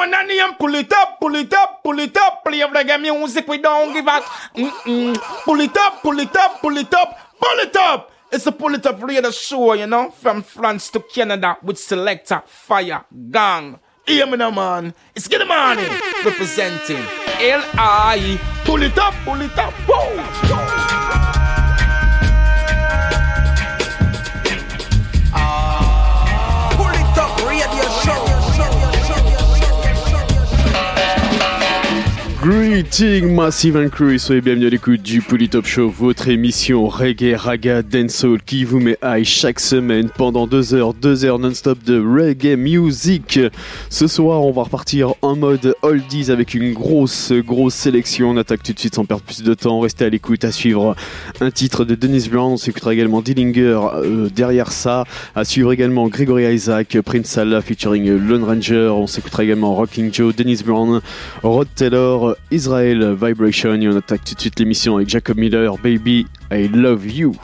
I name, pull it up, pull it up, pull it up. Play reggae music, we don't give a. Mm-mm. Pull it up, pull it up, pull it up, pull it up. It's a pull it up radio show, you know, from France to Canada with selector Fire Gang. Hear me now, man. It's Get Money representing L.I. Pull it up, pull it up, whoa. Greeting Massive and Crew, soyez bienvenue à l'écoute du Top Show, votre émission reggae, raga, dancehall qui vous met high chaque semaine pendant deux heures, deux heures non-stop de reggae music. Ce soir, on va repartir en mode oldies avec une grosse, grosse sélection. On attaque tout de suite sans perdre plus de temps. Restez à l'écoute, à suivre un titre de Dennis Brown. On s'écoutera également Dillinger euh, derrière ça. À suivre également Gregory Isaac, Prince Salah featuring Lone Ranger. On s'écoutera également Rocking Joe, Dennis Brown, Rod Taylor, Israel Vibration et on attaque tout de suite l'émission avec Jacob Miller, Baby, I Love You.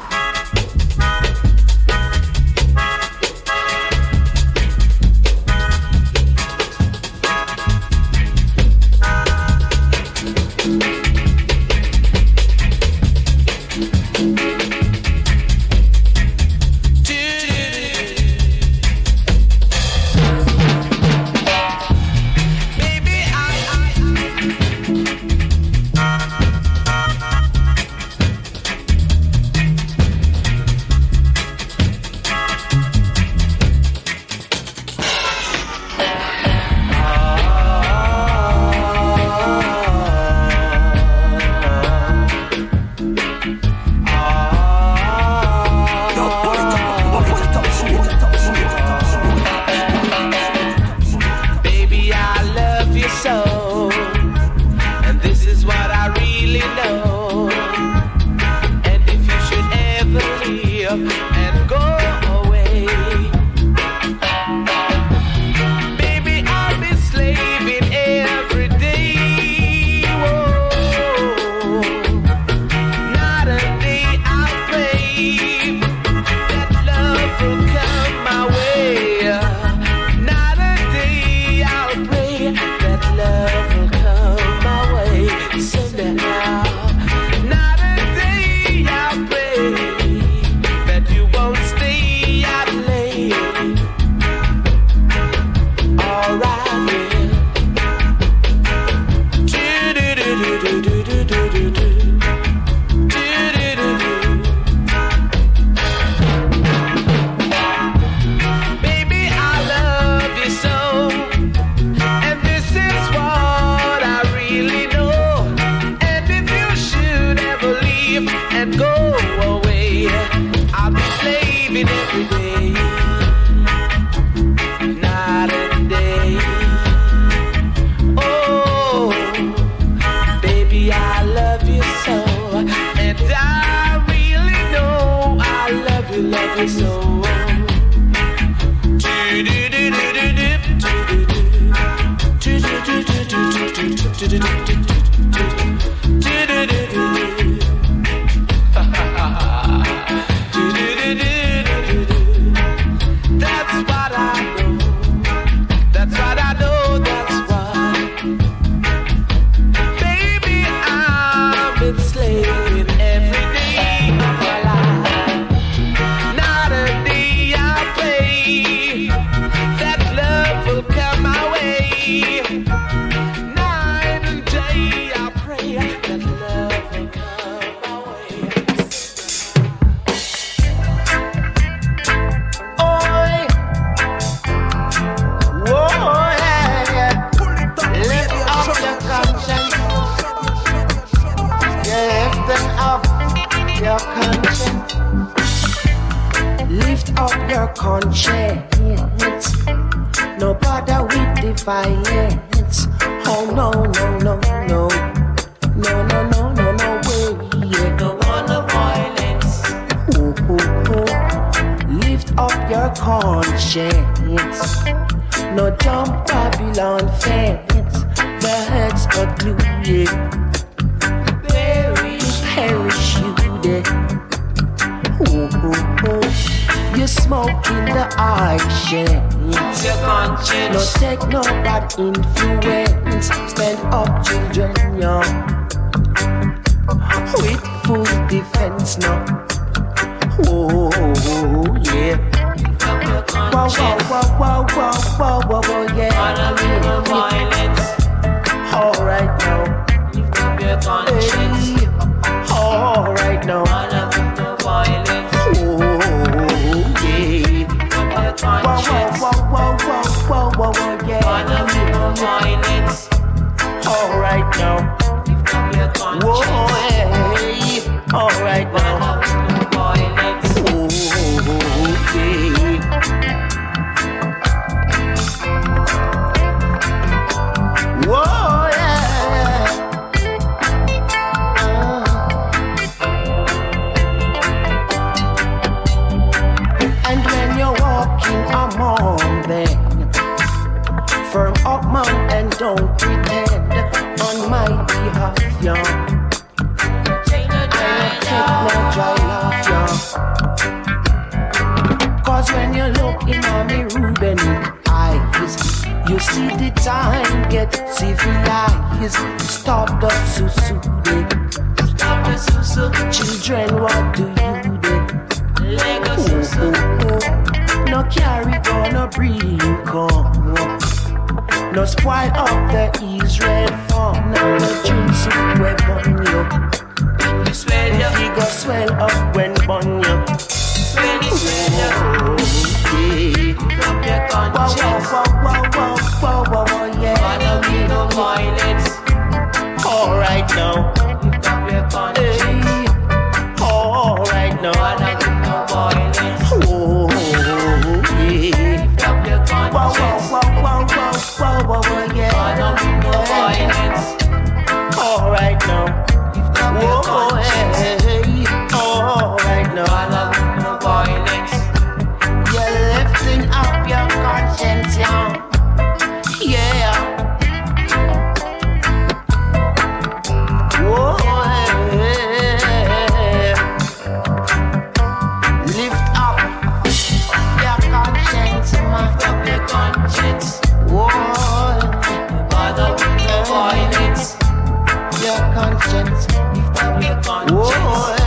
Escape. No,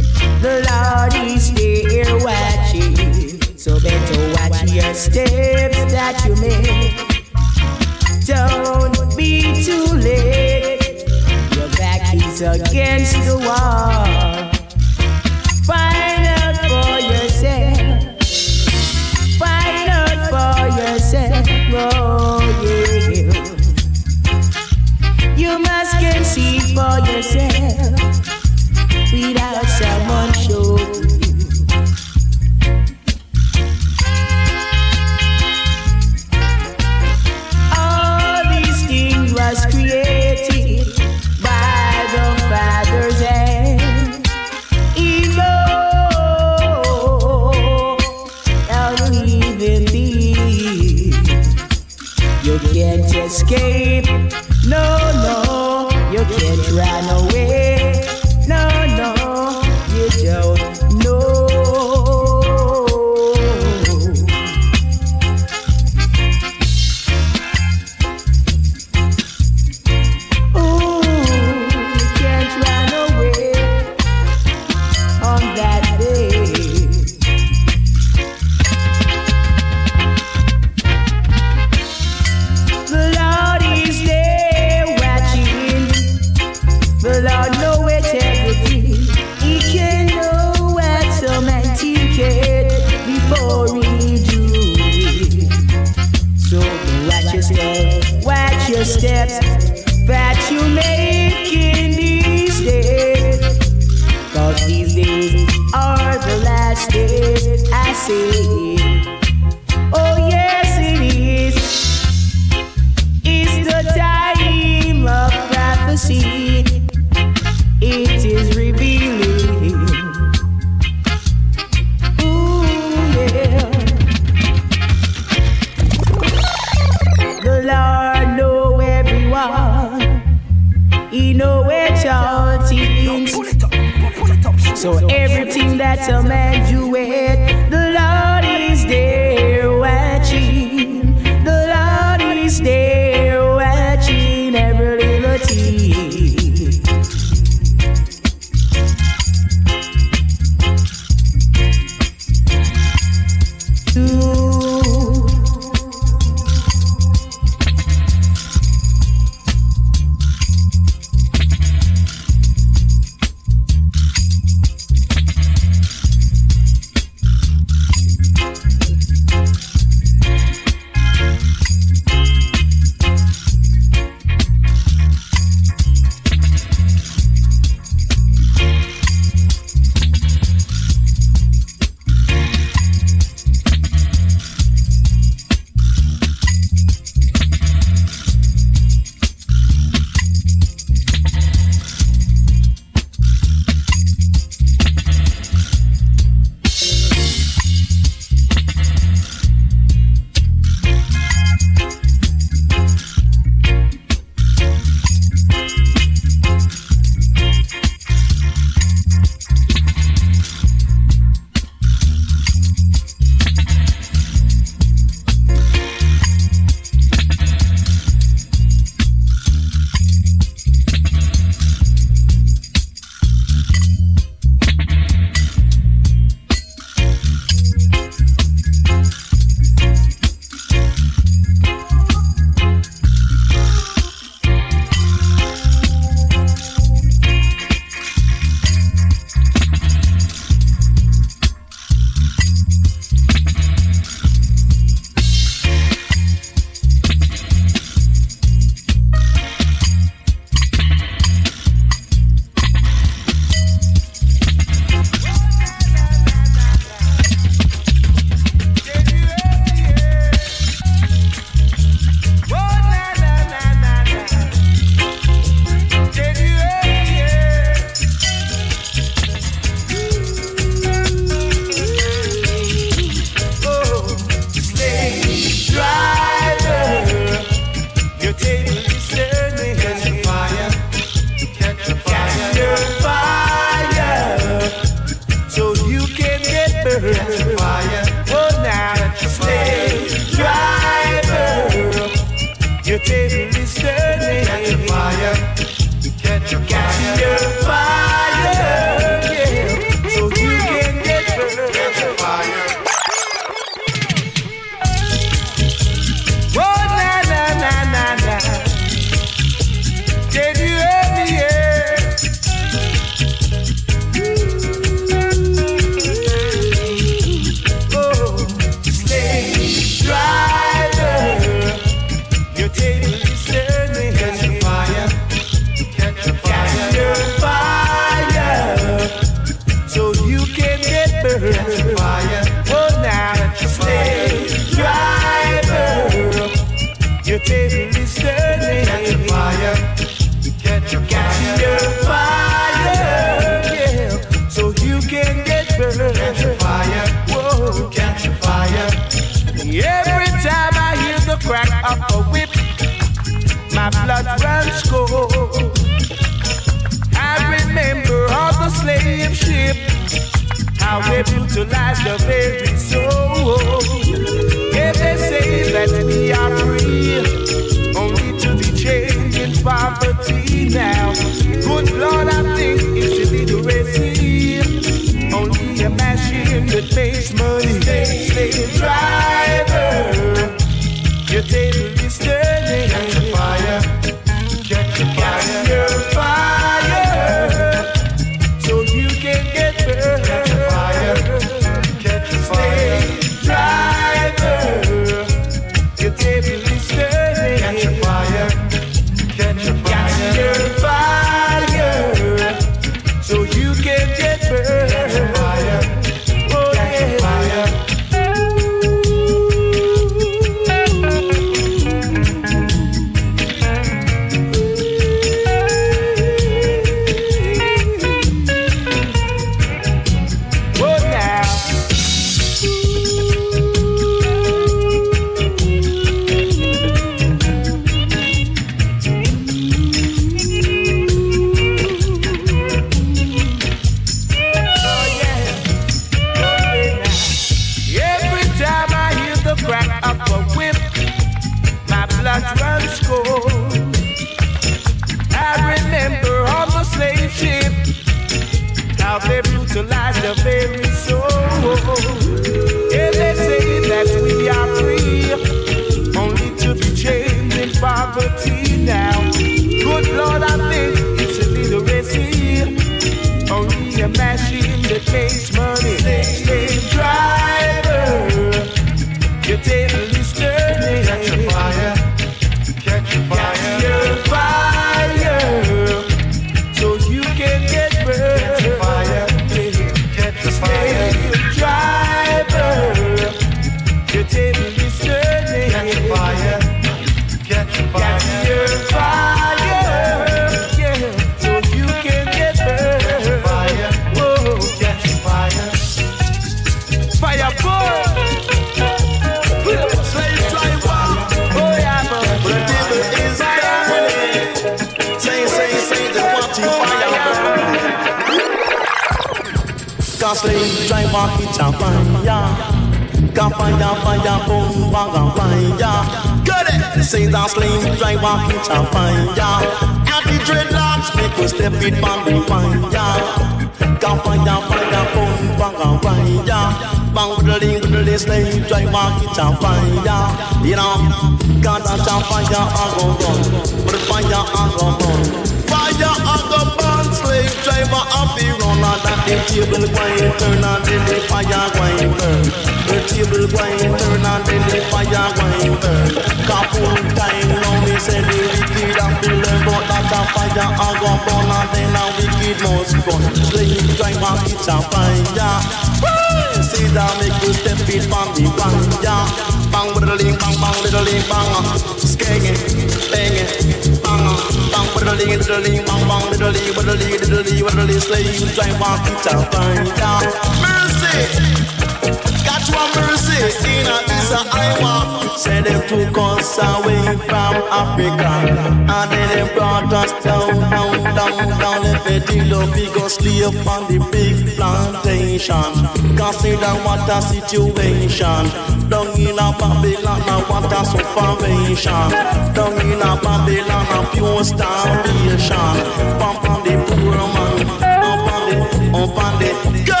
situation. Down in a Babylon, a sufferation. Down in a Babylon, a pure starvation. Pump on the poor man, up on the, up on the, go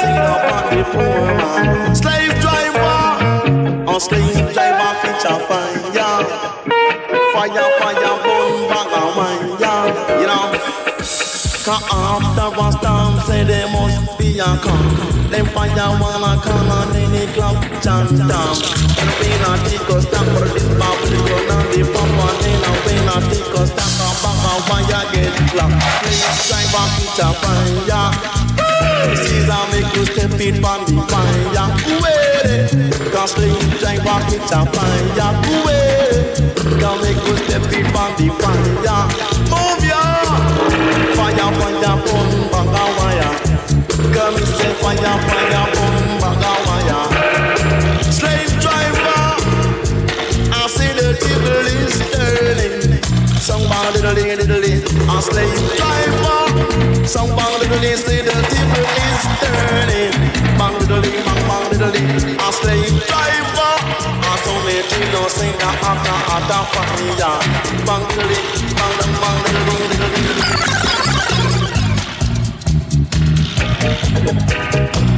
sing up on the poor man. Slave driver, a slave driver catch a fire. Fire, fire, burn, bang, a wine, yeah, you know. After a storm, say there must be a calm. Fire wanna come it clock chant down. And when I take a stop for this bubble, go down the pump and then I when I take a stop, a back a fire get clock. Please drive back it a fire. Caesar make you step it on the fire. Wait, cause slave drive back it a fire. Wait, can make you step it on the fire. Move ya. Fire, fire, wire. Come and say fire, fire, boom, baga wire. Slave driver, I see the table is turning. Somebody little little a slave driver. Somebody little see the table is turning. Bang little bang bang little a slave driver. I told me know say that after after fire. Bang little bang bang little little. Thank you.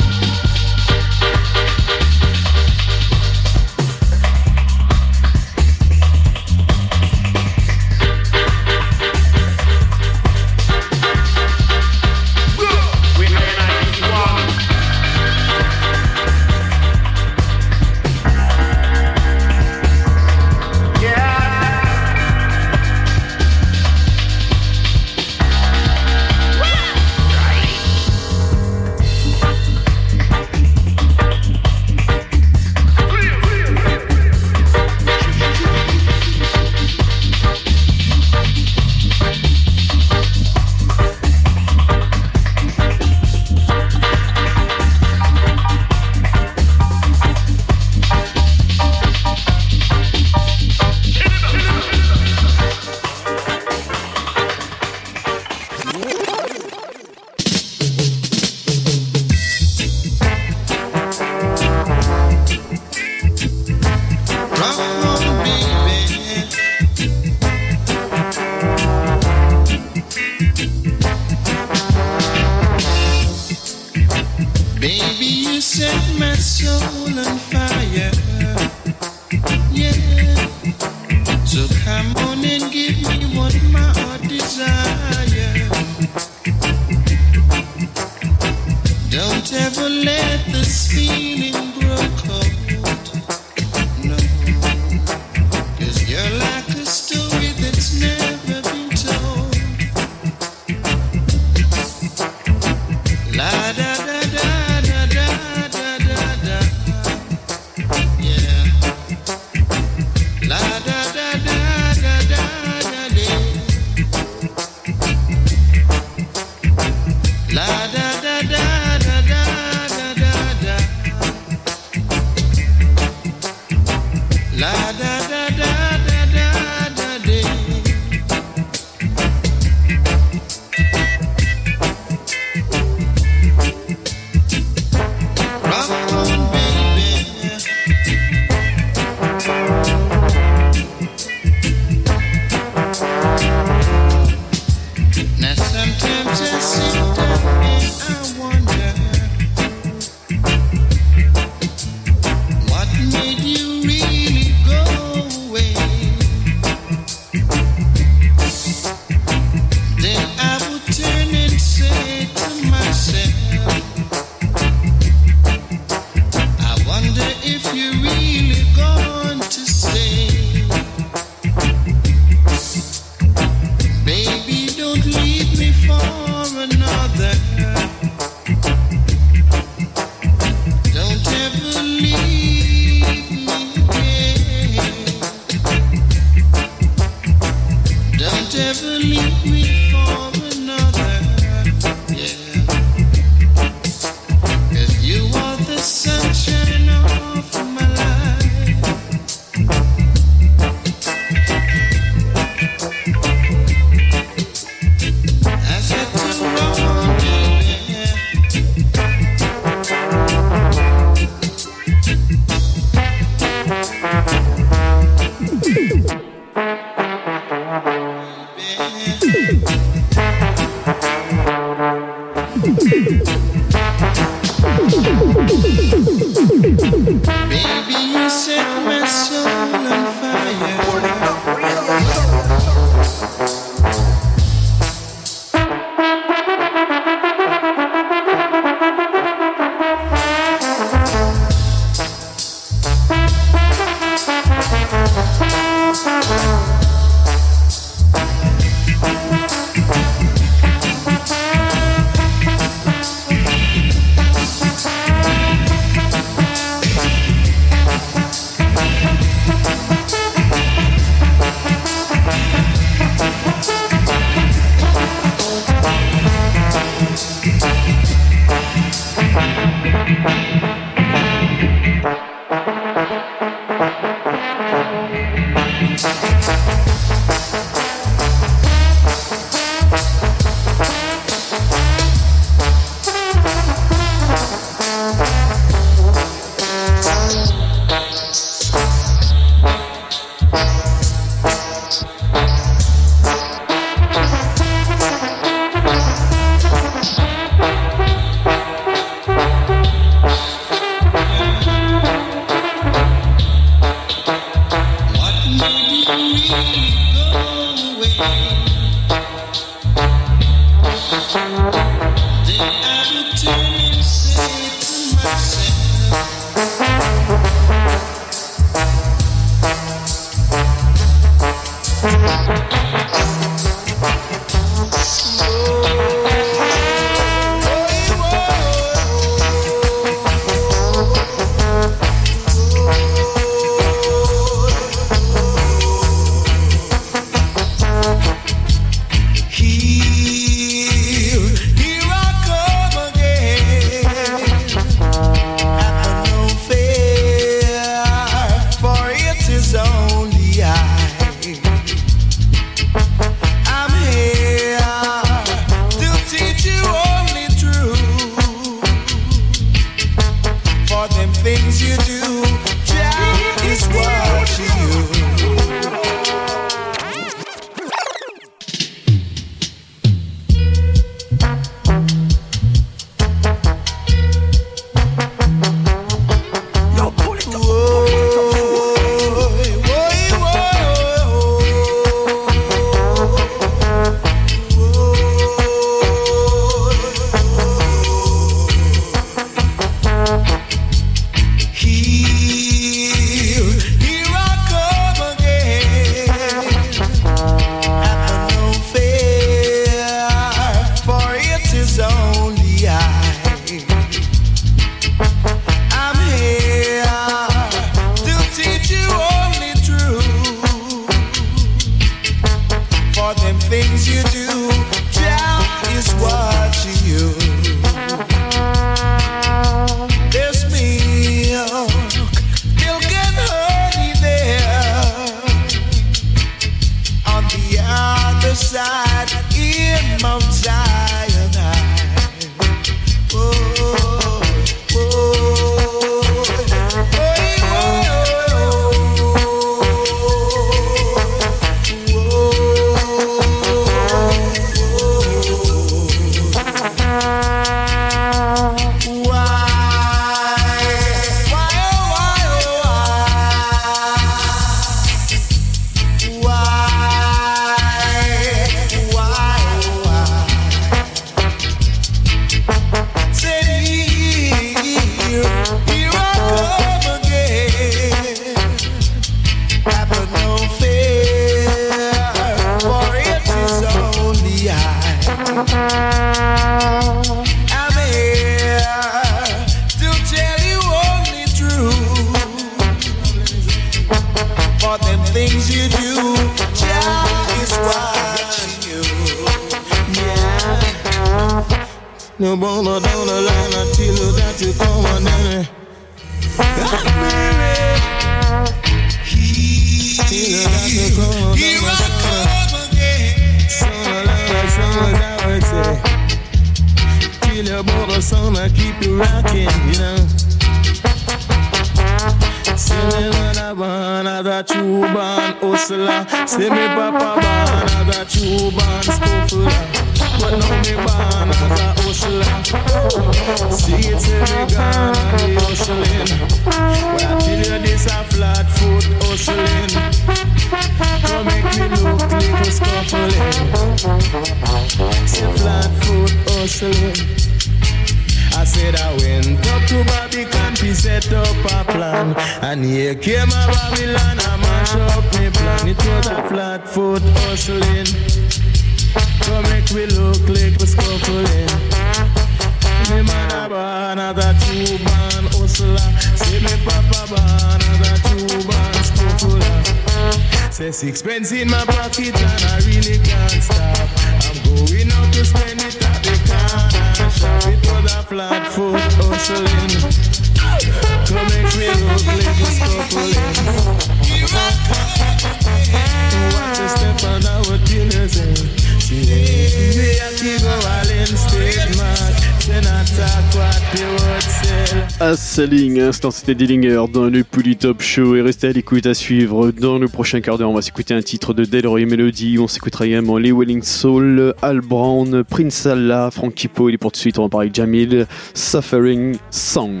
c'était Dillinger dans le Pouli Top Show et restez à l'écoute à suivre. Dans le prochain quart d'heure, on va s'écouter un titre de Delroy Melody. On s'écoutera également les Welling Soul, Al Brown, Prince Allah, Frankie Poe et pour de suite, on va parler de Jamil, Suffering Song.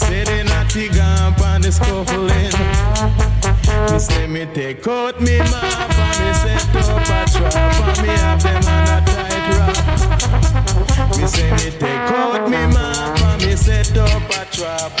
Say they naughty gone pon the scuffling. Me say me take out me map and me set up a trap and me have them on a tight rope. Me say me take out me map and me set up a trap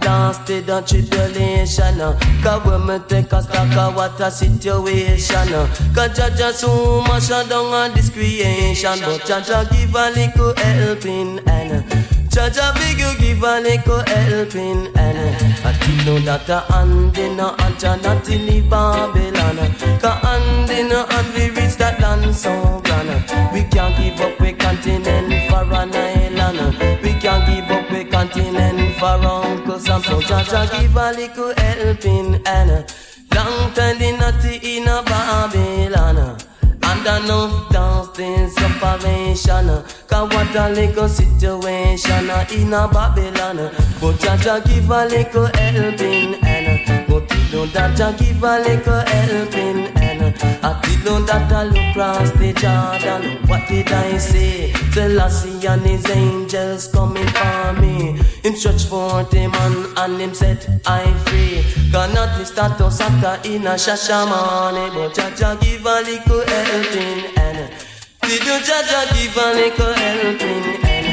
dance they don't tribulation Cause me take a stock of what a situation Cause Jaja so much down on this creation But Jaja give a little helping and Jaja big you give a little helping and I think know that a hand in a hand not in the Babylon. Cause hand in a hand we reach that land so grand. We can't give up we continent for an island Uncle Sam So Jaja give a little helping and Long time the naughty in a Babylon. And enough dance things separation Cause what a little situation in a Babylon. But Jaja give a little helping and But you know Jaja give a little helping I did know that I look across the Jordan. What did I say? Selassie and his angels coming for me. Him stretch forth him man and him set I free. Cannot the status after in a shashamane But Jaja give a little helping and Did you Jaja give a little helping and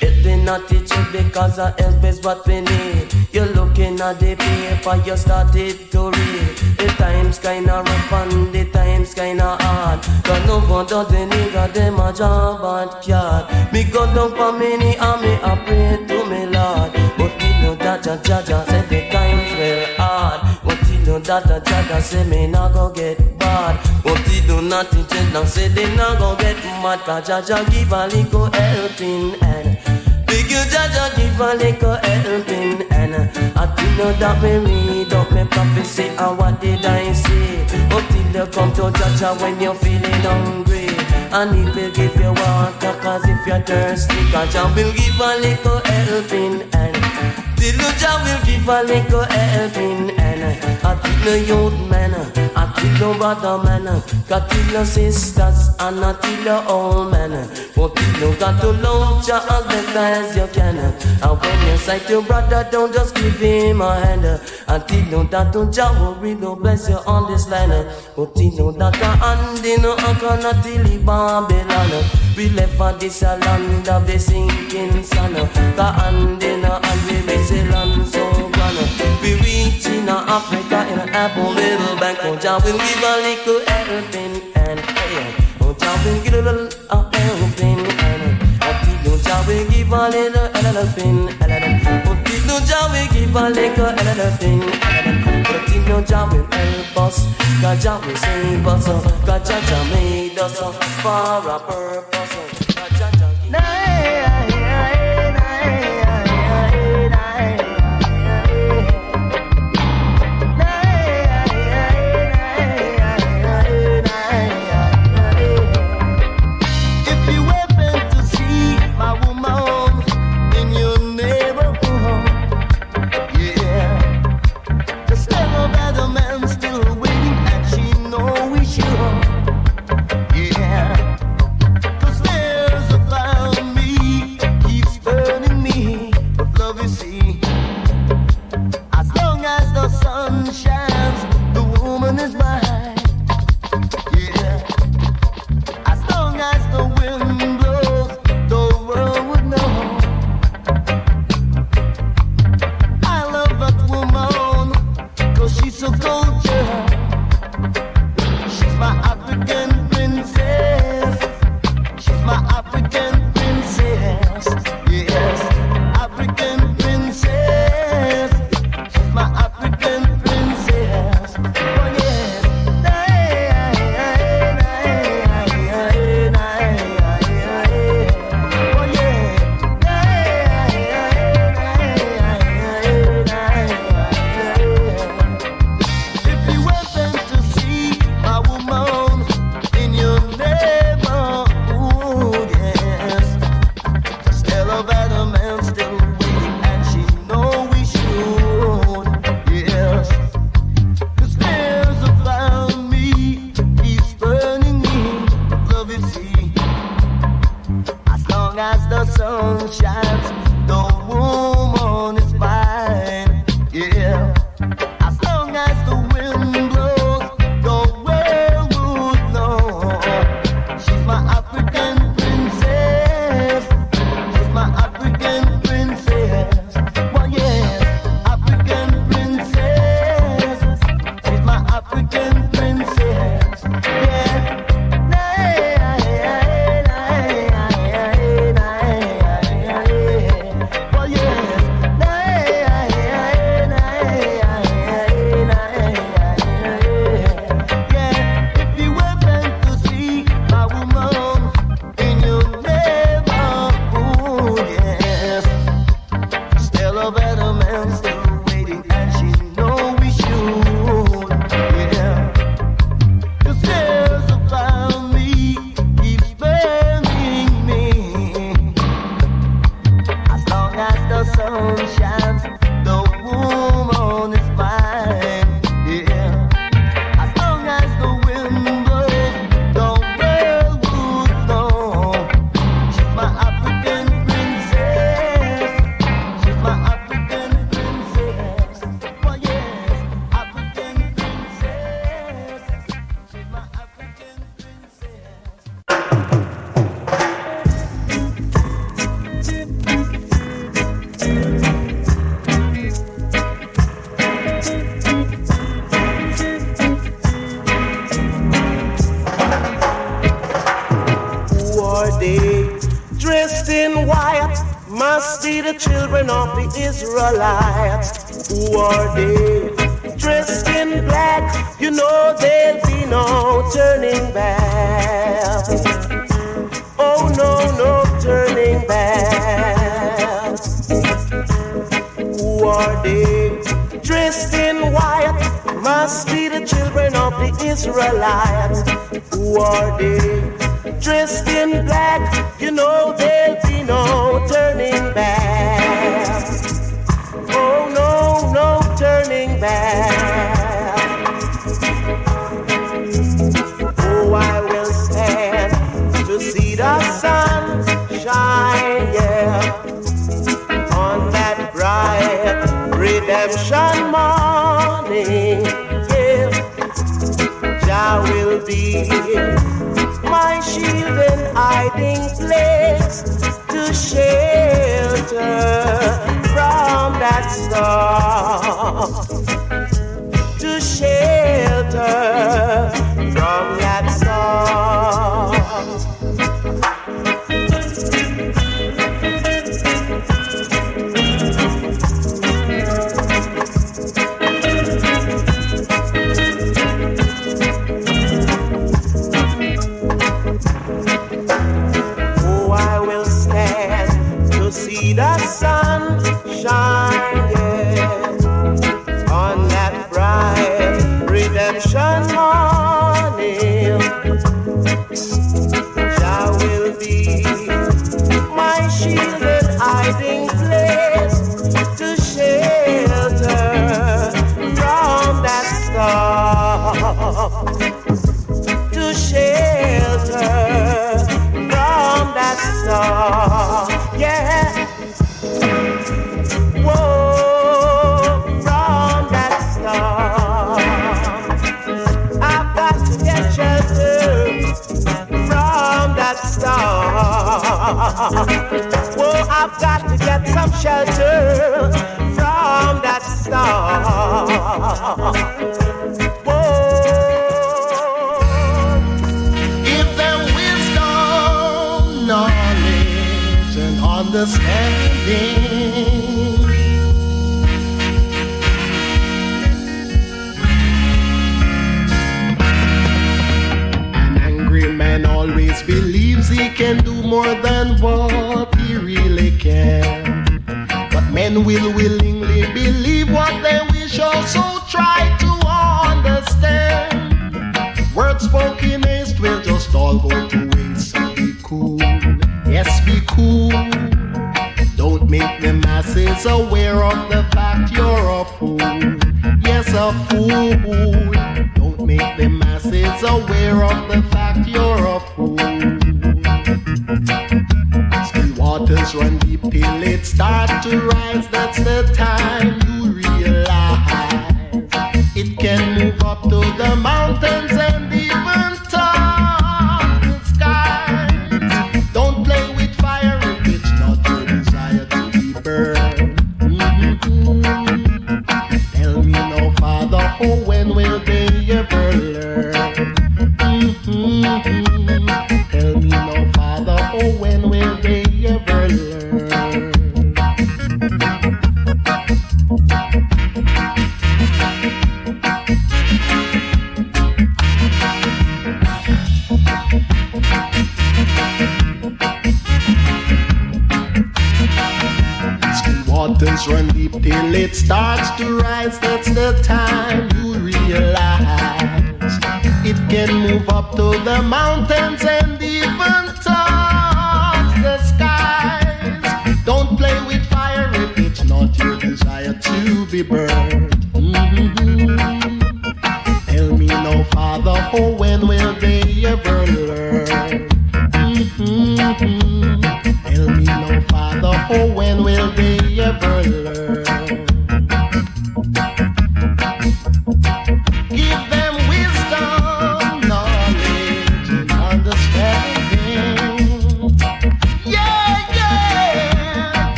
Helping not teach you because a help is what we need. You're looking at the paper you started to read The times kinda rough and the times kinda hard. Got no wonder the nigga them a job at yard. Me go down for many and me a pray to me Lord. But you know that Jah Jah said the times well hard. But you know that Jah say me not go get bad But you do not teach it now say they not go get mad. Cause Jah give a little helping hand. Big you Jaja give a little helping and I think know that me read up me prophecy and what did I say Until you come to Jaja when you're feeling hungry. And he will give you water cause if you're thirsty Jah will give a little helping and Till you will give a little helping and I think no youth man I think no brother man Got till your sisters and I till your old man But you got to love Jah as best as you can. And when you sight your brother don't just give him a hand. Until you know that to Jah will really bless you on this line. But you know that the hand in a cannot till the Babylon. We left for this a land of the sinking sun. The hand in a hand we miss a land so We reach in Africa in an apple little bank Oh Jah will give a little helping and hey, Oh Jah will give a little helping and Oh will give a little helping and Oh Jah will give a little helping and you know Jah will help us. God Jah will save us. God Jah Jah made us. For a purpose sola.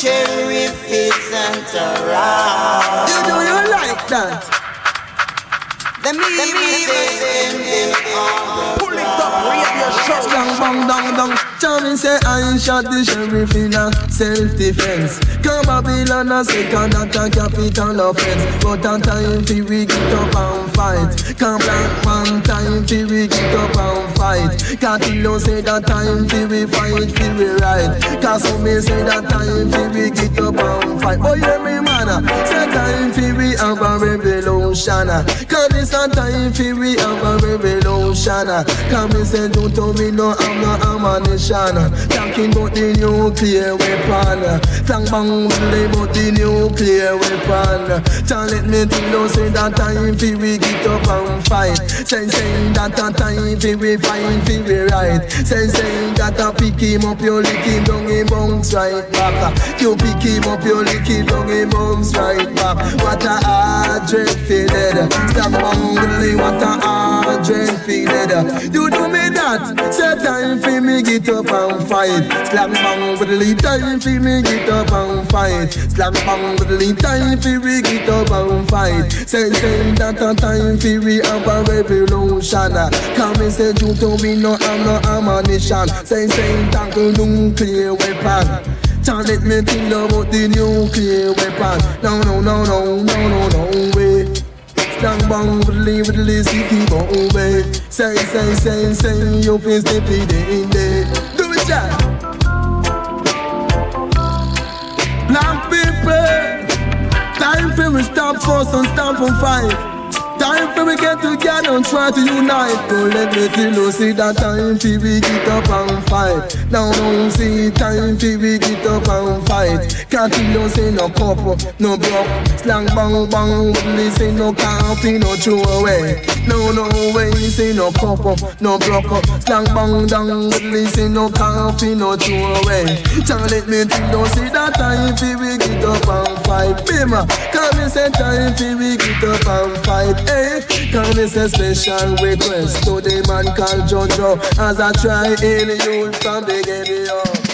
Sheriff isn't around. You know you like that. Them even say him they Pull it up, radio show. Bang, bang, dang, dang. Charming say I shot the sheriff in a self-defense. Come Babylon a second that a capital offense. But a time fi we get up and fight. Come black man time fi we get up and fight. Catillo say that time fi we fight fi we right. Cause some me say that time fi we get up and fight. Oh yeah me man, say time fi we have a revolution. Cause this a time fi we have a revolution. Come me say don't tell me no I'm no ammunition. Talking about the nuclear weapon. Tang bang really about the nuclear weapon. Tell let me tell you say that time fi we get up and fight. Say say that a time fi we fight fi we right. Say say that a pick him up you lick him down he bounce right back. You pick him up you lick him down he bounce right back. What a hard dread fi dead. Stop bang what a hard dread fi dead. You do me that. Say time fi me get up and fight. With the time fi me get up and fight. Slam bang the time fi we get up and fight. Say say that a time fi we have a revolution. Come and say you to me no I'm no ammunition. Say say tackle nuclear weapon. Can't let me think about the nuclear weapon. No no no no no no no way. Slang bang widdly widdly city bong way. Say say say say you feel step in there. Do it Jack. We stop force and stop for fight. For we get together and try to unite. Don't let me tell you, see that time for we get up and fight. Now don't see time for we get up and fight. Can't you say no couple, no broke. Slang bang bang, wouldn't say no coffee, no throw away. No no way, say no couple, no broke. Slang bang down, wouldn't say no coffee, no throw away. Can't let me tell you, see that time for we get up and fight. Bima, can't me say time for we get up and fight. Hey, can me say special request to the man called Jojo as I try in you from beginning. Ease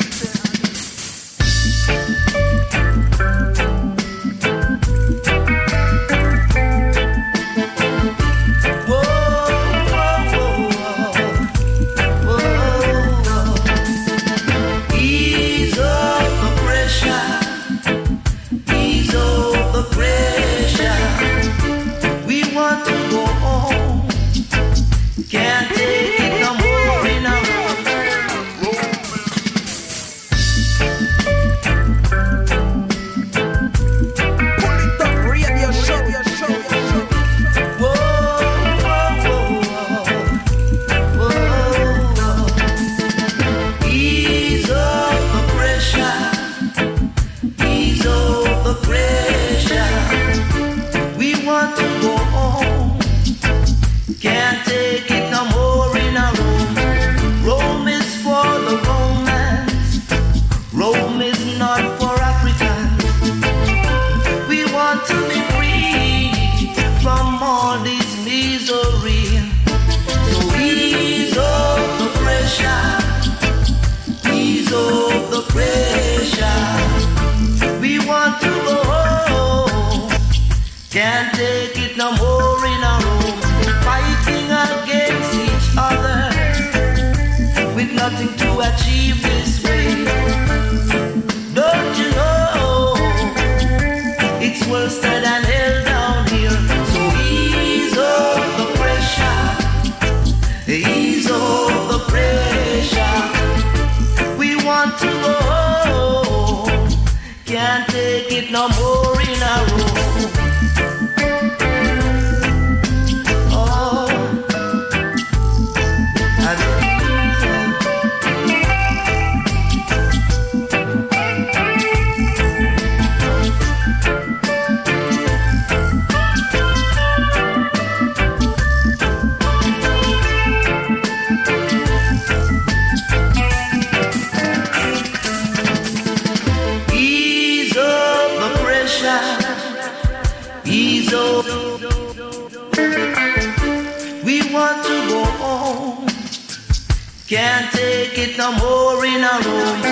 in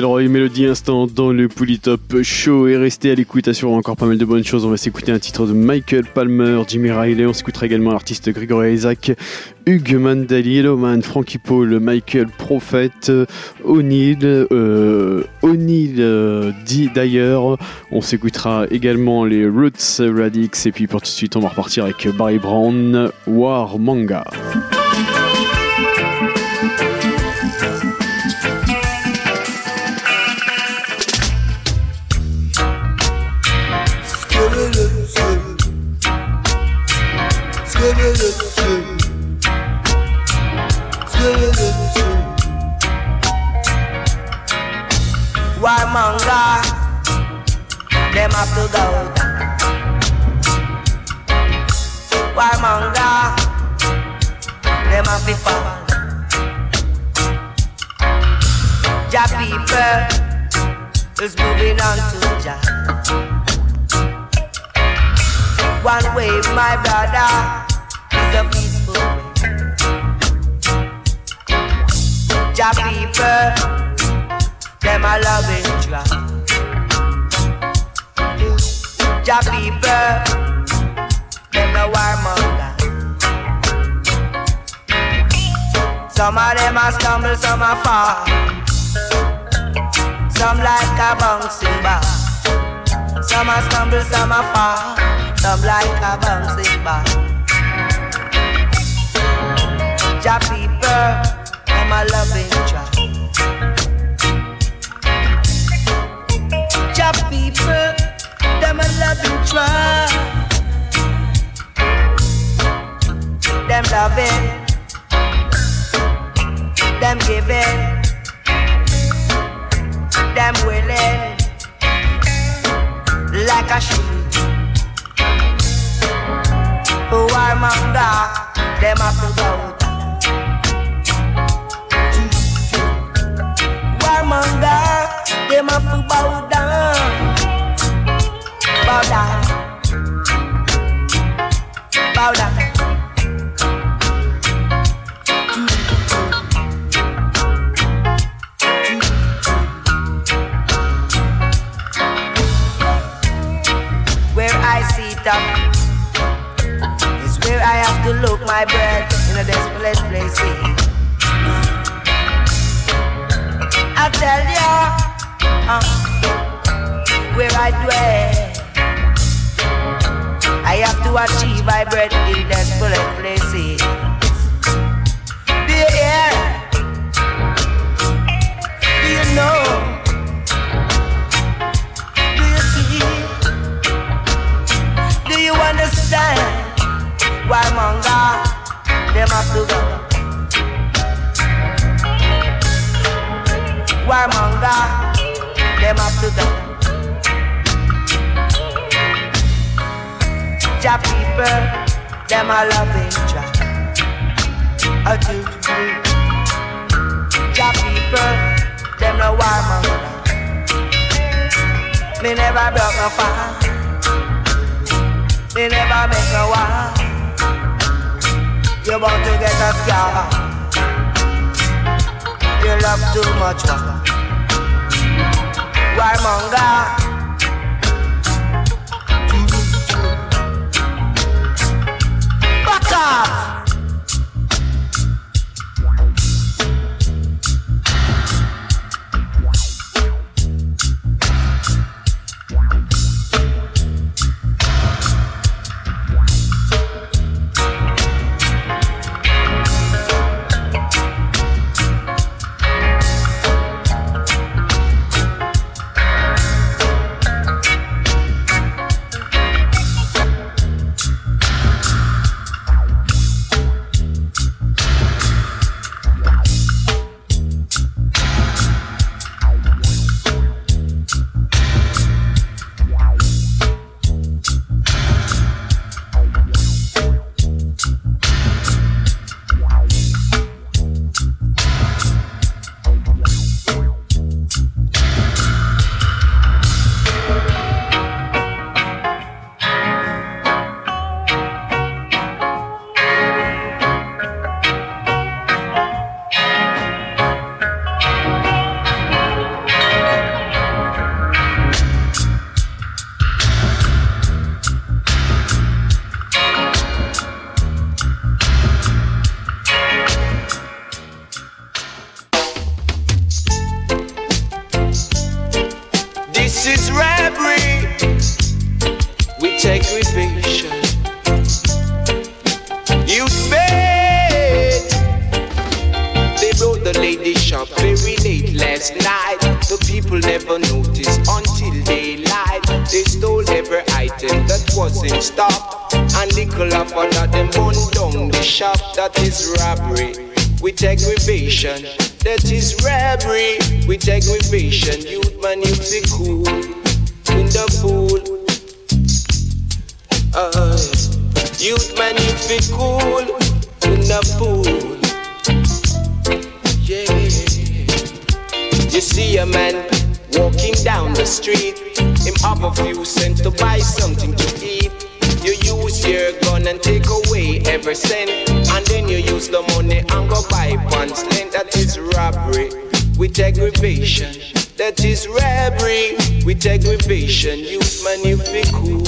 Delroy Mélodie Instant dans le Polytop Show et restez à l'écoute, assurant encore pas mal de bonnes choses. On va s'écouter un titre de Michael Palmer, Jimmy Riley, on s'écoutera également l'artiste Gregory Isaac, Hugues Mandel, Yellowman, Frankie Paul, Michael Prophet, O'Neill, euh, O'Neill euh, dit d'ailleurs. On s'écoutera également les Roots Radix et puis pour tout de suite on va repartir avec Barry Brown, War Manga. Why manga? Them have to go. Why manga? Them have to fall. Ja people is moving on to Jah. One way, my brother, is a peaceful way. Ja people them a loving Jah. Jah people, them no warmonger. Some of them a stumble, some a fall. Some like a bouncing ball. Some a stumble, some a fall. Some like a bouncing ball. Jah people, them a loving. Jah them a loving try. Them loving, them giving, them willing, like a sheep. Who are manga, them have to go Warmonger, them have to bow down, bow down, bow down. Where I sit up is where I have to look my bread in a desolate place. I tell ya, uh, where I dwell. I have to achieve my bread in desperate places. Eh. Do you hear? Do you know? Do you see? Do you understand why manga them have to go? Why manga them have to go? Jah people, them a loving Jah. A do Jah people, them no warmonger. Me never broke no fire. Me never make no war. You want to get a scar. You love too much war. Warmonger. Back aggravation. That is robbery with aggravation. Youth man, you be cool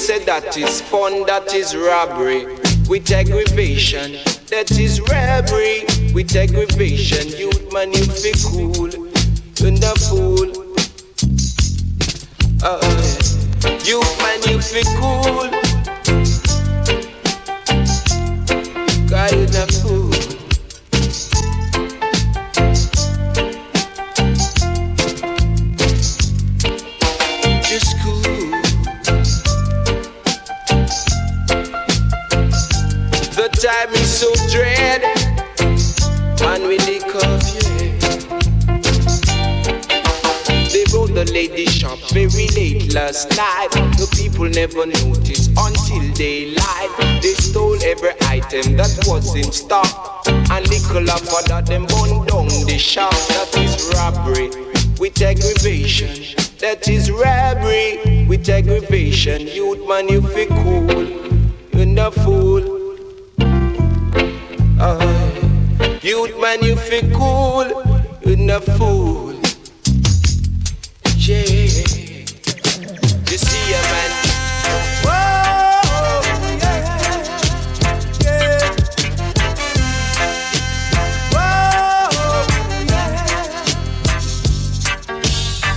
Say that is fun, that is robbery with aggravation. That is robbery with aggravation. Youth man, you feel cool in the fool. Uh, youth man, you feel cool. Last night. The people never noticed until daylight. They stole every item that was in stock. And up for that them bun down the shop. That is robbery with aggravation. That is robbery with aggravation. Youth man, you feel cool. You're not fool. Uh, youth man, you feel cool. You're not fool. Yeah.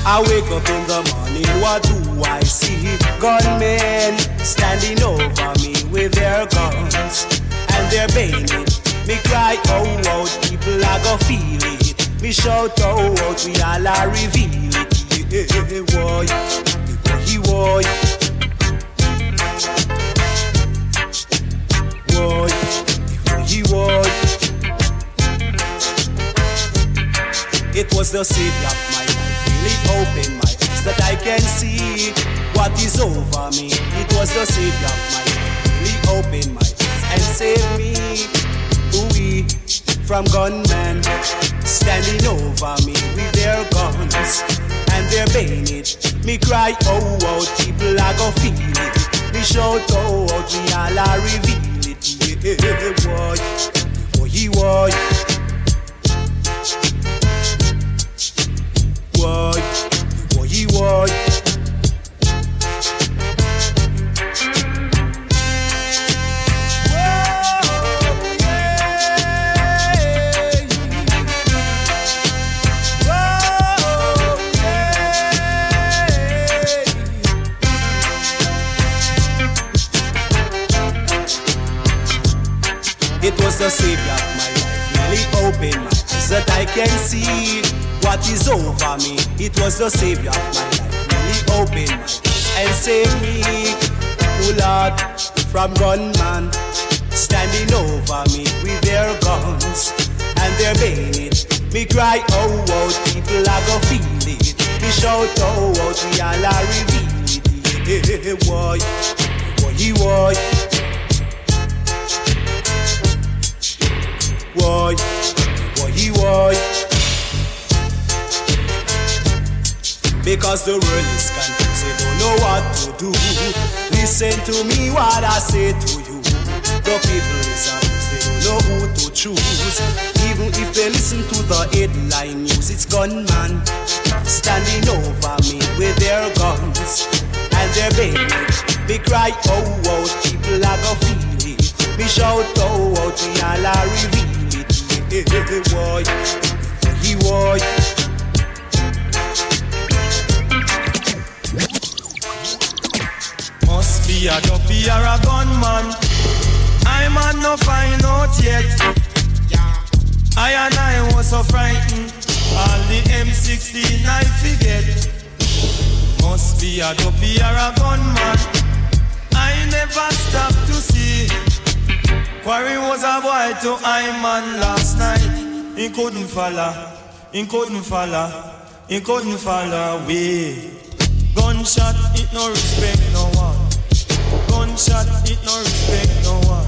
I wake up in the morning, what do I see? Gunmen standing over me with their guns and their bayonet. Me cry, oh, oh, people I go feel it. Me shout, oh, oh, we all are reveal it. Yeah, boy. It was the savior of my life, really opened my eyes that I can see what is over me. It was the savior of my life, really opened my eyes and saved me. Ooh, from gunmen standing over me with their guns and their bayonet. Me cry, oh, oh, people I go feel it. Me shout, oh, oh, me all I reveal it. Yeah, boy, boy, boy. Boy, boy, boy. It was the savior of my life, really opened my eyes that I can see what is over me. It was the savior of my life, really opened my eyes and saved me. Oh Lord, from gunman standing over me with their guns and their bayonet. Me cry, oh, oh, people I go feel it. Me shout, oh, oh, we all are reveal it. Yeah, boy, boy, boy. Why, why, why? Why? Because the world is confused, they don't know what to do. Listen to me, what I say to you. The people is abused, they don't know who to choose. Even if they listen to the headline news, it's gunman standing over me with their guns and their bayonets. They cry, oh, oh, people are gonna feel it. Me shout, oh, oh, we all are reveal Boy, he boy. Must be a dopey or a gunman. I man no find out yet. I and I was so frightened. All the M16 I forget. Must be a dopey or a gunman. I never stop to see. Quarry was a boy to I man last night. He couldn't follow. He couldn't follow. He couldn't follow away. Gunshot, it no respect no one. Gunshot, it no respect no one.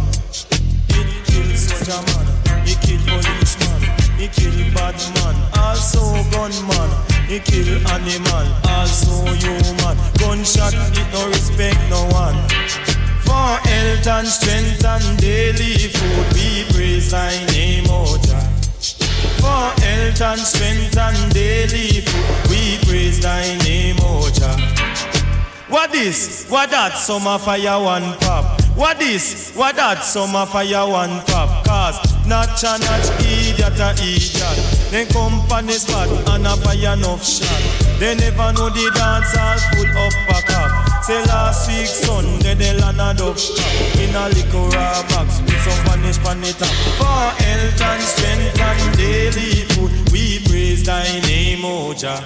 It kill soldier man, it kill policeman, it kill bad man, also gunman. It kill animal, also human. Gunshot, it no respect no one. For health and strength and daily food, we praise thy name, O Jah. For health and strength and daily food, we praise thy name, O Jah. What this? What that? Summer fire one pop. What this? What that? Summer fire one pop. Cause notch a notch, idiot a idiot. Then company spot and a fire enough shot. They never know the dance all full up a cop. Say last week Sunday they land a In a liquor box with some Spanish pan it up For health and strength and daily food We praise thy name, O Jah.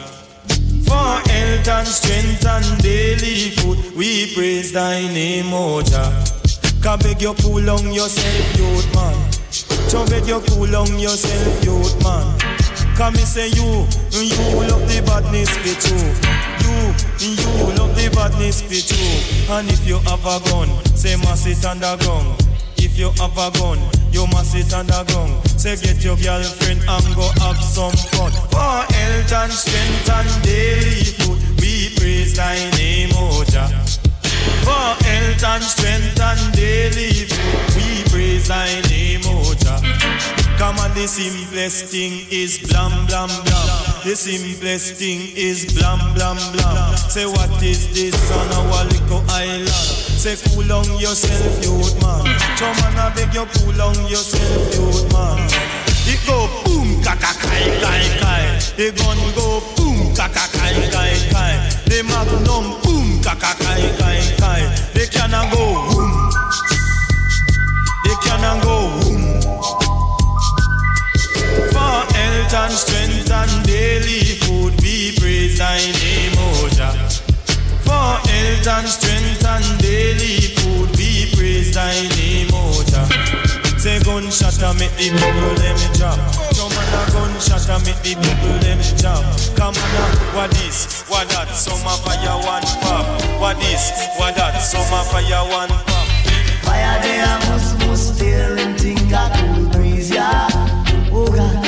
For health and strength and daily food We praise thy name, O Jah. Can beg you pull on yourself, youth man. Cho beg you cool on yourself, youth man Come me say you, you love the badness with you you, you love the badness with you. And if you have a gun, say must it underground. If you have a gun, you must it underground. Say get your girlfriend and go have some fun. For health and strength and daily food, we praise thy name, O Jah. For health and strength and daily food, we praise thy name, O Jah. Come on, the simplest thing is blam blam blam. The simplest thing is blam blam blam. Say what is this on our little island? Say cool on yourself, youth man. Come and I beg you cool on yourself, youth man. It go boom kaka kai kai kai. The gun go boom kaka kai kai kai. The magnum boom kaka kai kai kai. They cannot go boom. They cannot go boom light and strength and daily food. be praise thy name, O Jah. For health and strength and daily food. be praise thy name, O Jah. Say gunshot and make the people them drop. Come on a gunshot and make the people them drop. Come on a what this, what that. Some a fire one pop. What this, what that. Some a fire one pop. Fire they a must must still and think I cool breeze, yeah. Oh God.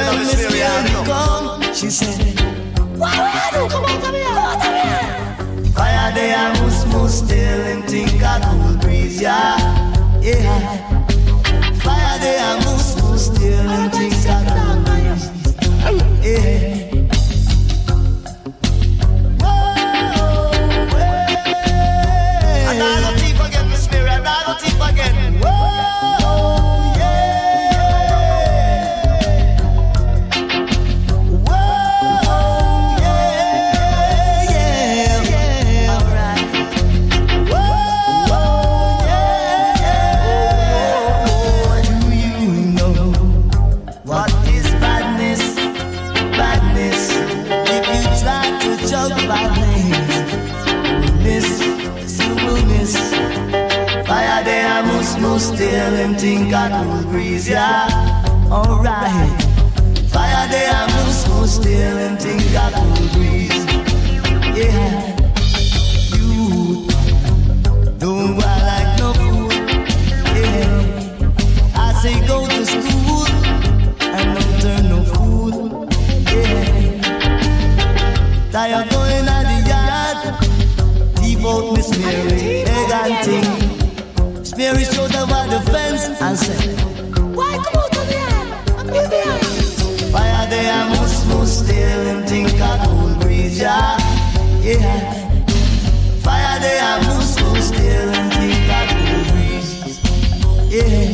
When Miss Mary come, she said, What will I do? Come on, come here, come on, come here. Fire there, must, must still and think I could breathe, yeah. Yeah. Fire there, must, must still and think I could breathe. Yeah. And Why come out of? I'm here. Fire there, must, must still and think I could breathe, yeah. Yeah. Fire there, must, must still and think I could breathe, yeah.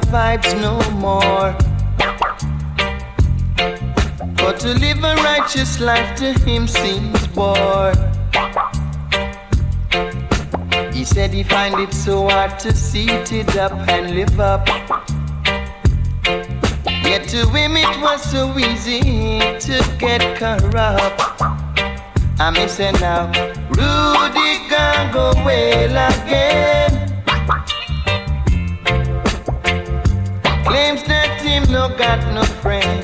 The vibes no more. But to live a righteous life to him seems bore. He said he find it so hard to seat it up and live up. Yet to him it was so easy to get corrupt. I may say now, Rudy can't go well again. Him no got no friend.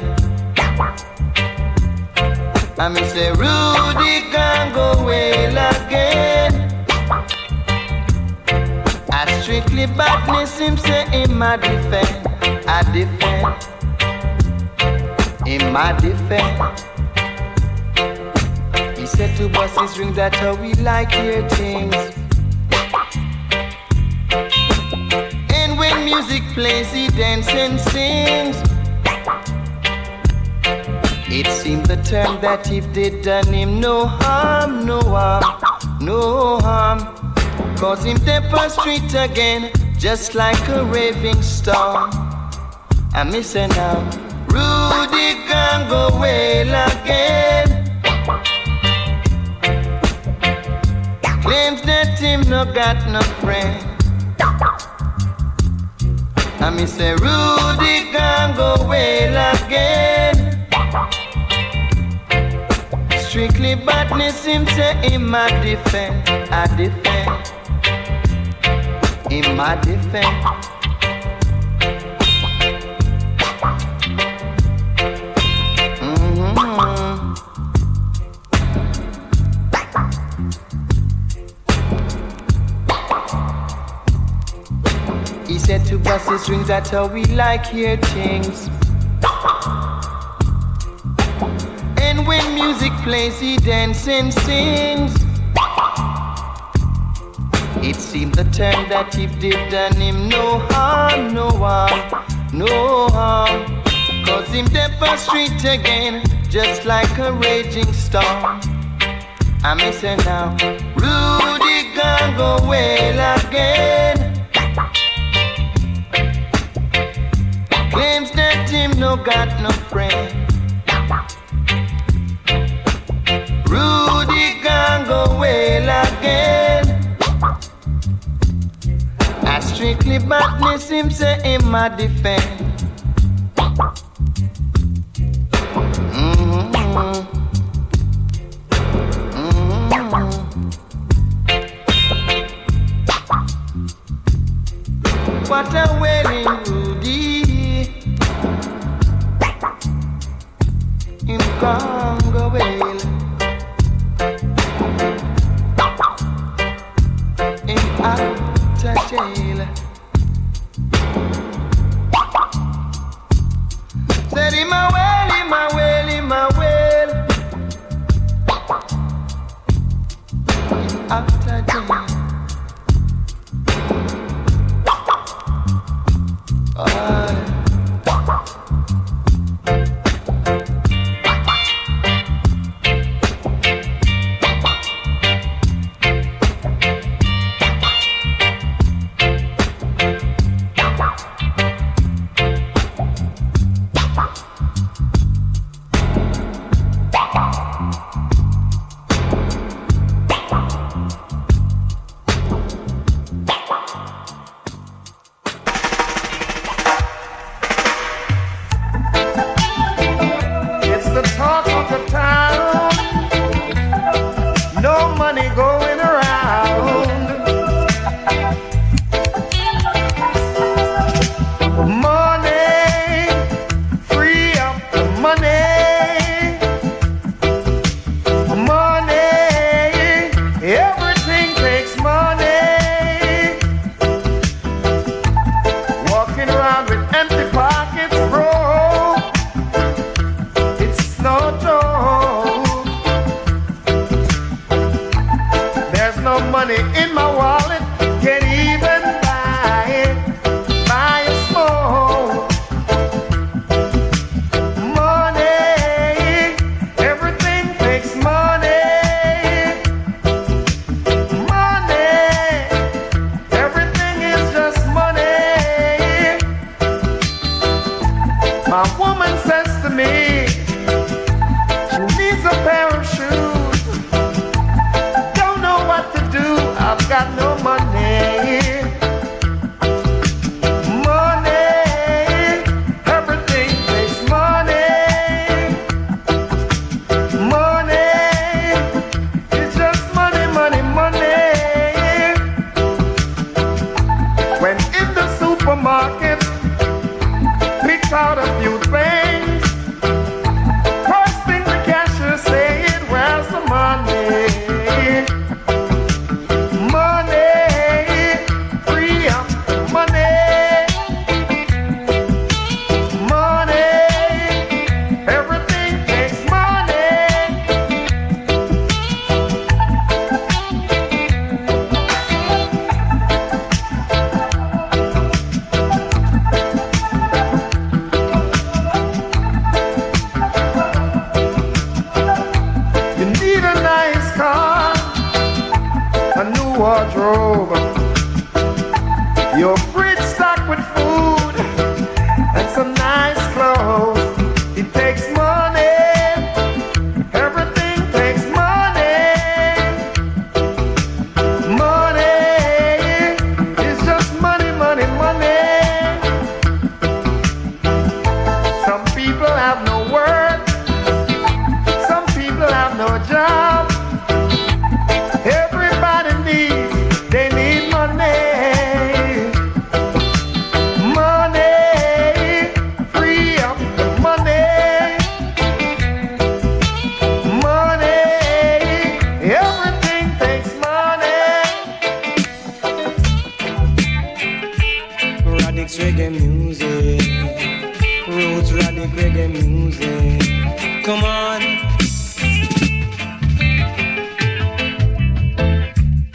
I may say Rudy can go well again. I strictly badness him say in my defense. I defend. In my defense. He said to his ring that how we like hear things. Plays, he dances and sings. It seemed the term that if they done him no harm, no harm, no harm. Cause him depot street again, just like a raving storm. I miss her now. Rudy can go well again. Claims that him no got no friend. I me say Rudy can go well again. Strictly badness him say in my defense, I defend. In my defense. That's how uh, we like hear things. And when music plays, he dances and sings. It seemed the time that if did done him no harm, no harm, no harm. Cause him depot street again, just like a raging storm. I may say now, Rudy gone go well again. Him no got no friend. Rudy gone go well again. I strictly badness him say in my defense.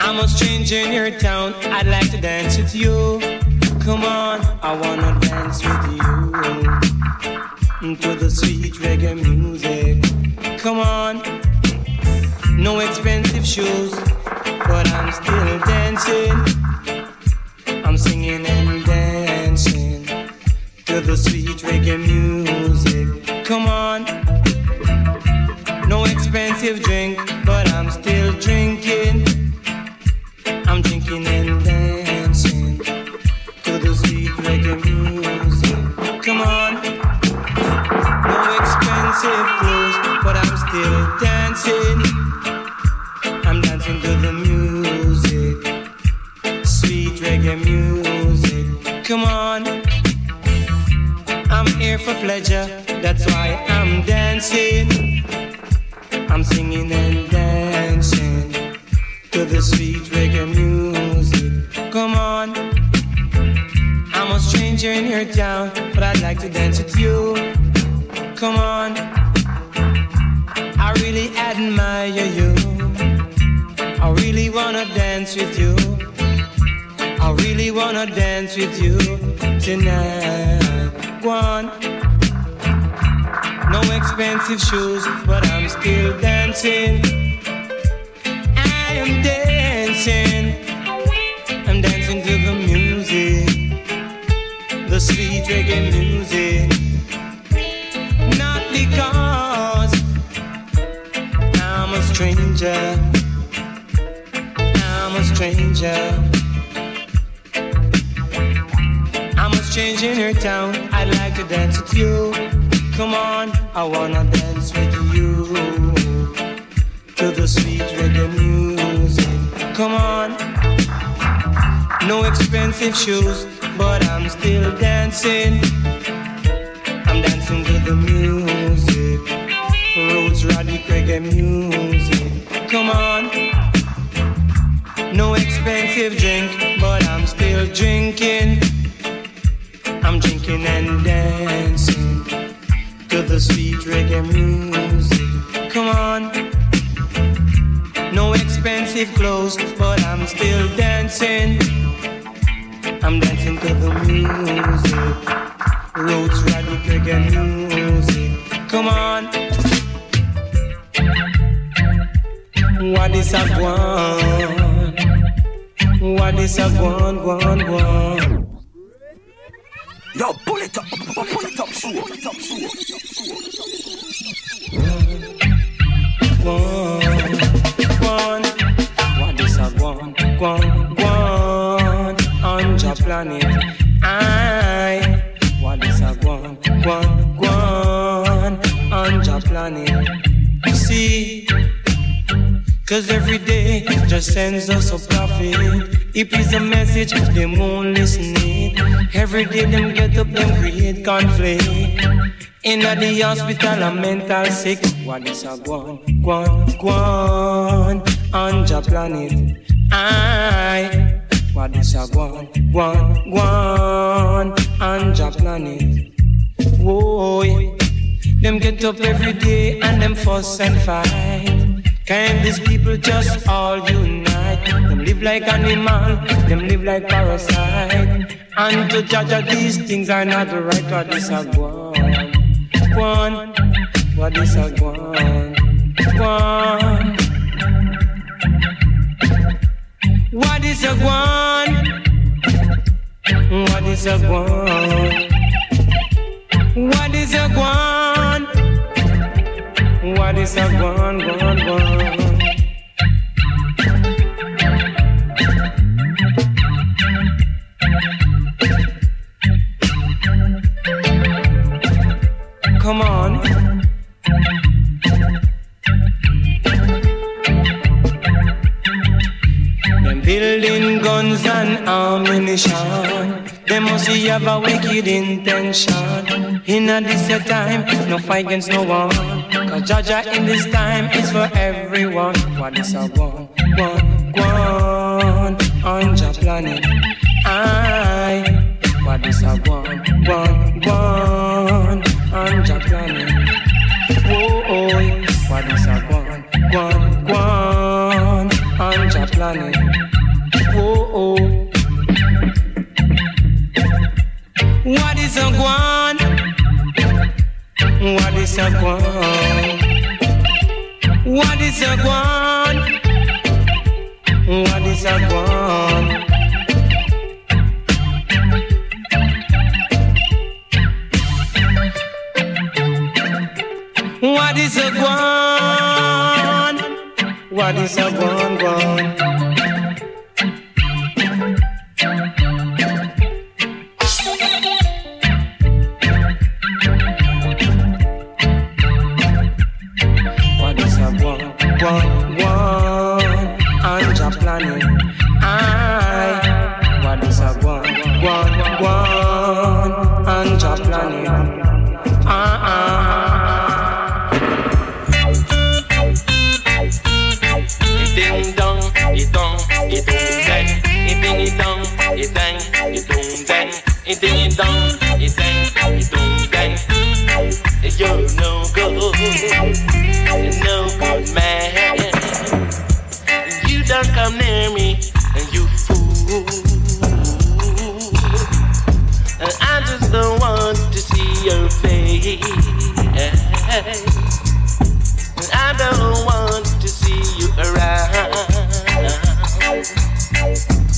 I'm a stranger in your town. I'd like to dance with you. Come on, I wanna dance with you to the sweet reggae music. Come on, no expensive shoes, but I'm still dancing. I'm singing and dancing to the sweet reggae music. Come on, no expensive drink, with you tonight. Go on. No expensive shoes, but I'm still dancing. I am dancing. I'm dancing to the music, the sweet reggae music. Not because I'm a stranger. I'm a stranger. You. Come on, I wanna dance with you to the sweet reggae music. Come on, no expensive shoes, but I'm still dancing. I'm dancing to the music, roots radic reggae music. Come on. No expensive drink, but I'm still drinking. I'm drinking and dancing to the sweet reggae music. Come on. No expensive clothes, but I'm still dancing. I'm dancing to the music. Roots radic reggae music. Come on. What is a one? What is a one, one, one? Yo, pull it up, pull it up, show, pull it up, show. One, one. What is a one, one? gwan on your planet. I, what is a gwan, gwan, gwan on your planet. See, cause every day just sends us a prophet. If it's a message, them won't listen. Every day them get up, them create conflict. In the hospital, I'm mental sick. What is a guan, guan, guan on your planet? I. What is a guan, guan, guan on your planet? Whoa, them get up every day and them fuss and fight. Can these people just all unite? Them live like animal, them live like parasite. And to judge that these things are not right, what is a guan? Guan, what is a guan? Guan. What is a guan? What is a guan? What is a guan? What is a guan, guan, guan? Come on. Building guns and ammunition. They must have a wicked intention. In a this time, no fight against no one. Cause Jaja in this time is for everyone. What is a one, one, one on your planet? I. What is a one, one, one on your planet? Oh, oh, what is a one, one, one on your planet? Oh, oh. What is a guan? What is a guan? What is a guan? What is a guan? What is a guan? What is a guan? Don't come near me, and you fool. And I just don't want to see your face. And I don't want to see you around.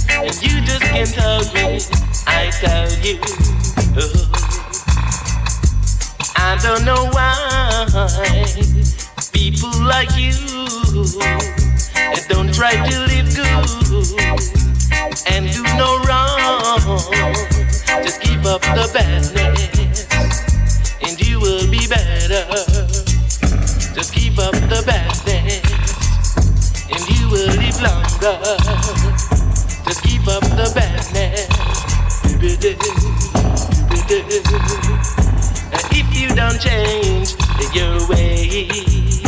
And you just can't hug me, I tell you. I don't know why people like you up the badness, and you will be better. Just keep up the badness, and you will live longer. Just keep up the badness. If you don't change your ways,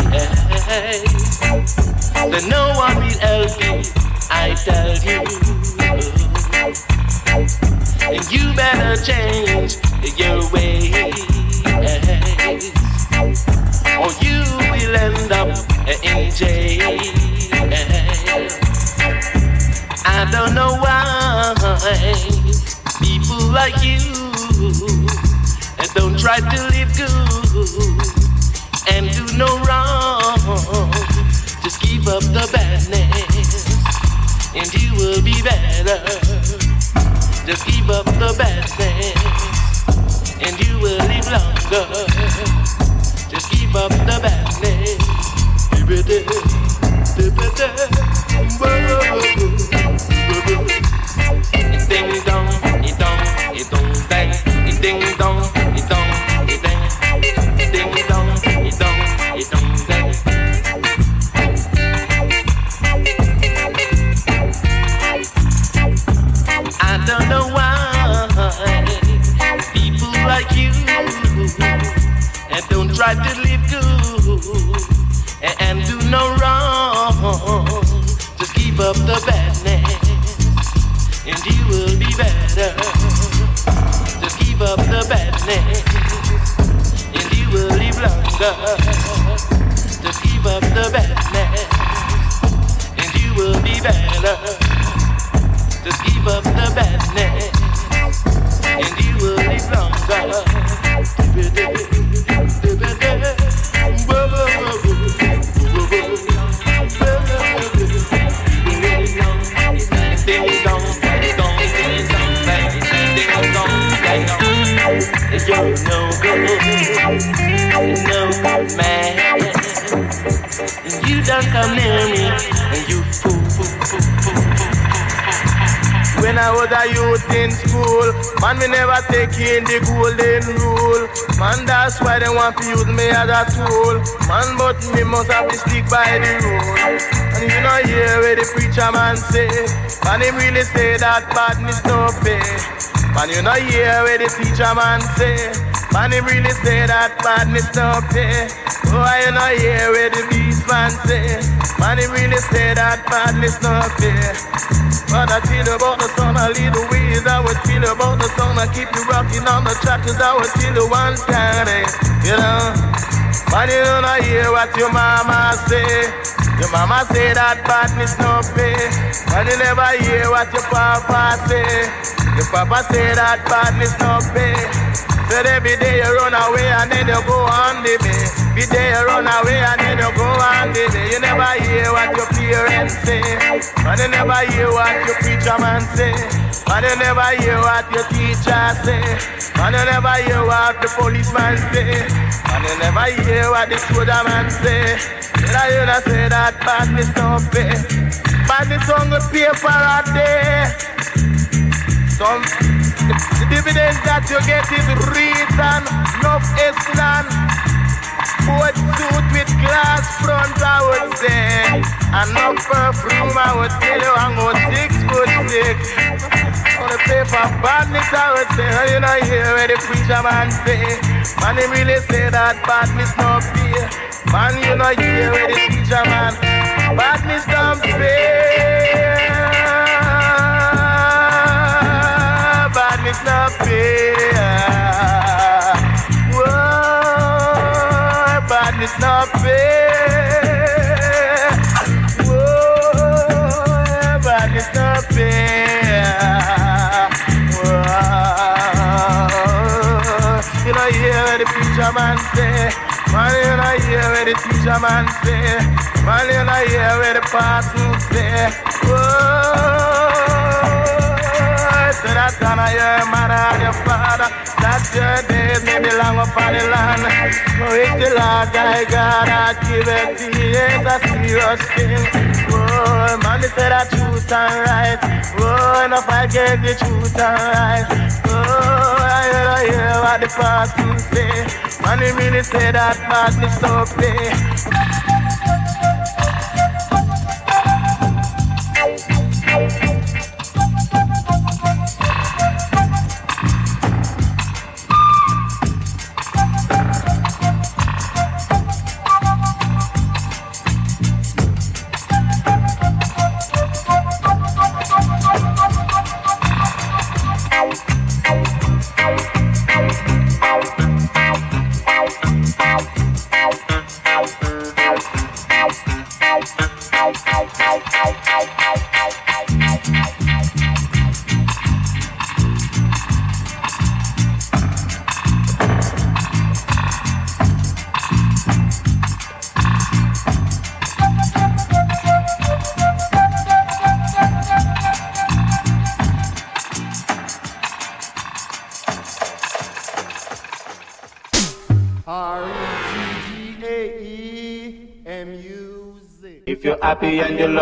then no one will help you. I tell you. Better change your ways, or you will end up in jail. I don't know why people like you don't try to live good and do no wrong. Just keep up the badness, and you will be better. Keep up the badness, and you will live longer. Just keep up the badness. Ding say that badness no pay. Man, you know hear where the teacher man say, man, him really say that badness no pay. Oh, you know hear where the beast man say, man, him really say that badness no pay. But I you about the song, I lead the ways. I would you about the song, I keep you rocking on the track, cause I would tell you one time, eh, you know. But you don't hear what your mama say. Your mama say that badness no pay. But you never hear what your papa say. Your papa say that badness no pay. Said every day you run away and then you go on the day. Every day you run away and then you go on the day. You never hear what your parents say. But you never hear what your preacher man say. But you never hear what your teacher say. And you never hear what the policeman say. And you never hear what the soldier man say. Did I that say that badness don't pay? On the paper a day. Some the, the dividends that you get is reason, enough Eslan. Boat suit with glass front, I would say. And no perfume, I would tell you, I'm going six foot six. On the paper, badness, I would say. You know, hear where the preacher man say. Man, he really say that badness no fear. Man, you know, hear where the teacher man. Badness don't fear. Badness no fear. Whoa, badness no fear. Whoa, badness no fear. Whoa. You know, hear where the preacher man say. Man, you know, hear where the teacher man say. Man, you know, hear where the pastor say. Whoa. So that honor your mother and your father. That your days may belong upon the land. So if the Lord thy God had given you, it's a serious thing. Whoa, man, they say that truth and right. Whoa, enough I get the truth and right. Whoa, I hear, I hear what the pastor say. He really say that badness no pay.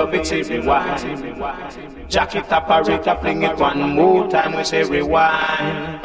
Love it, say rewind. Jack it, operator, fling it one more time, we say rewind.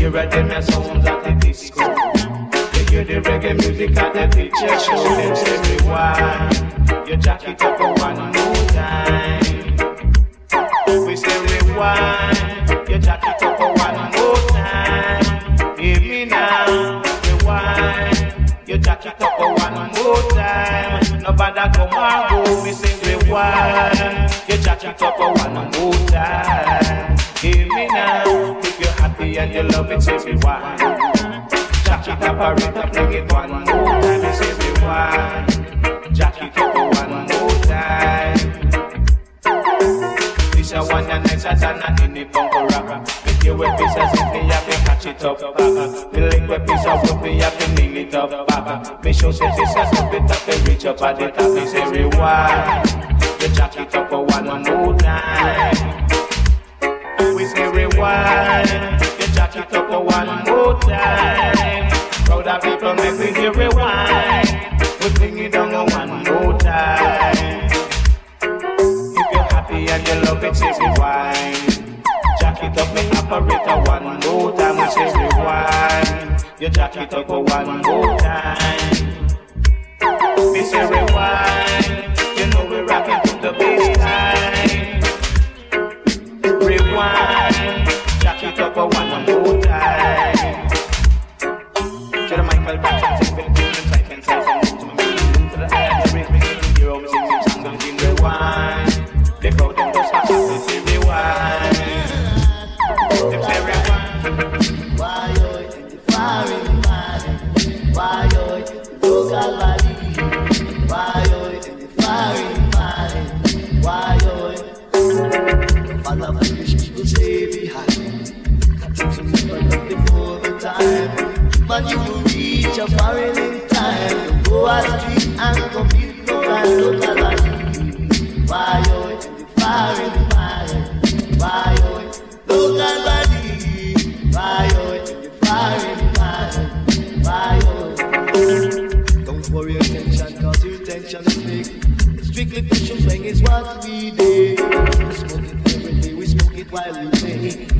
You hear them sounds at the disco. You hear the reggae music at the teacher show. Them say rewind. You jack it up for one more time. We say rewind. You jack it up for one more time. Hear me now. Rewind. You jack it up for one more time. Nobody come and go. We say rewind. You jack it up for one more time. Hear me now. If and you love it, say rewind. Jack it up, operator, fling it one more time. We say rewind. Jack it up one more time. This a one and nicer than a any bunker rapper. Make you a piece of something, you have to catch it up, baba. Me link with piece of wood, me have to nail it up, baba. Me show say this a something that can reach up at the top. Me say rewind, you jack it up one more time. We say rewind, one more time. Crowd of people make me hear rewind. We bring it down one more time. If you're happy and you love it, say rewind. Jack it up, make operator one more time. We say rewind. You jack it up for one more time. We say rewind. You know we're rocking to the bass line. Rewind. Jack it up for one more time. But you will reach a foreign in time. Go a street and compete no and local body. Why you the in the you? Don't worry your your attention is big. Strictly push bang is what we do. Smoke it every day, we smoke it while we play.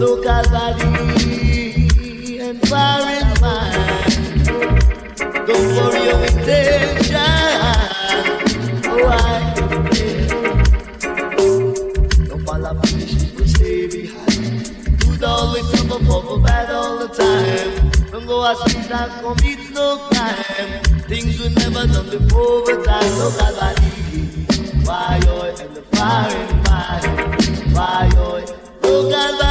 Soca Valley and far and. Don't worry your intention. Oh, Don't fall off the mission, but stay behind. Dude always come up for bad all the time. Don't go asking that commit no crime. Things we never done before, but I Soca Valley. Why, oh, and the fire and. Why, oh, Calvario.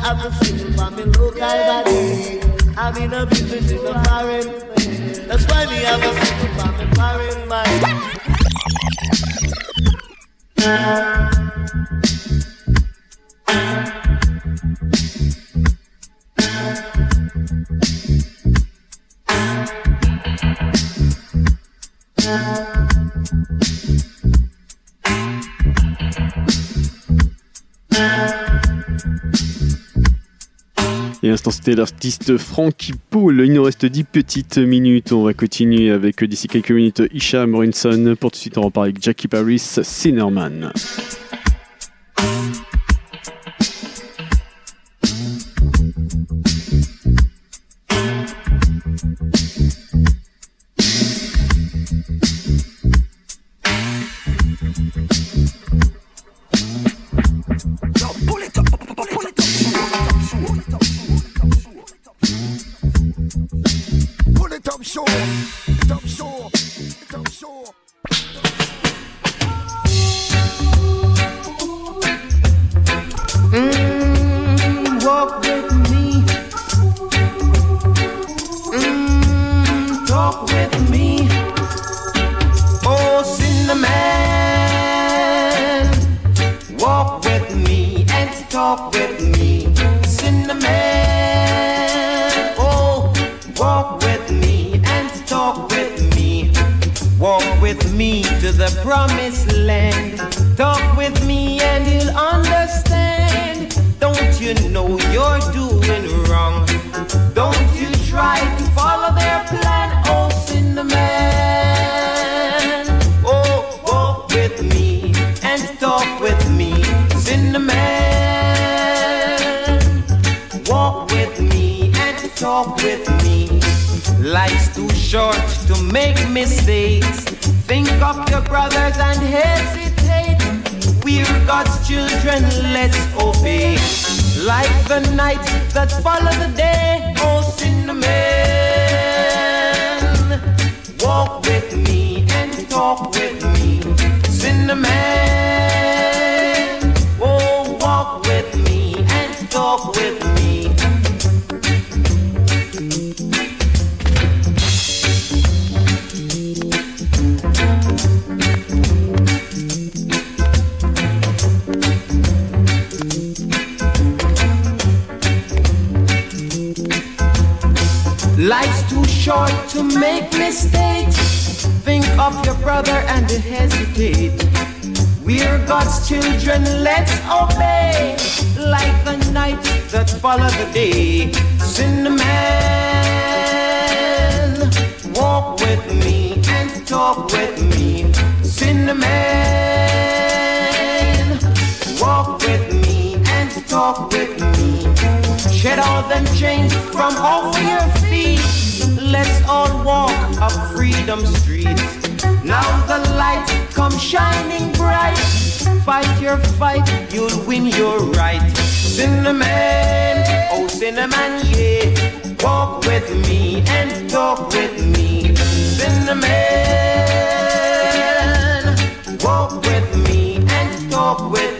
have to sing for me local body. I'm in a business in a foreign way. That's why me have to sing for me foreign body. L'artiste Frankie Paul. Il nous reste 10 petites minutes. On va continuer avec euh, d'ici quelques minutes Isha Morinson. Pour tout de suite, on repart avec Jackie Paris, Cinerman. chains from off your feet. Let's all walk up Freedom Street. Now the light come shining bright. Fight your fight, you'll win your right. Cinnamon, oh cinnamon, yeah. Walk with me and talk with me. Cinnamon, walk with me and talk with me.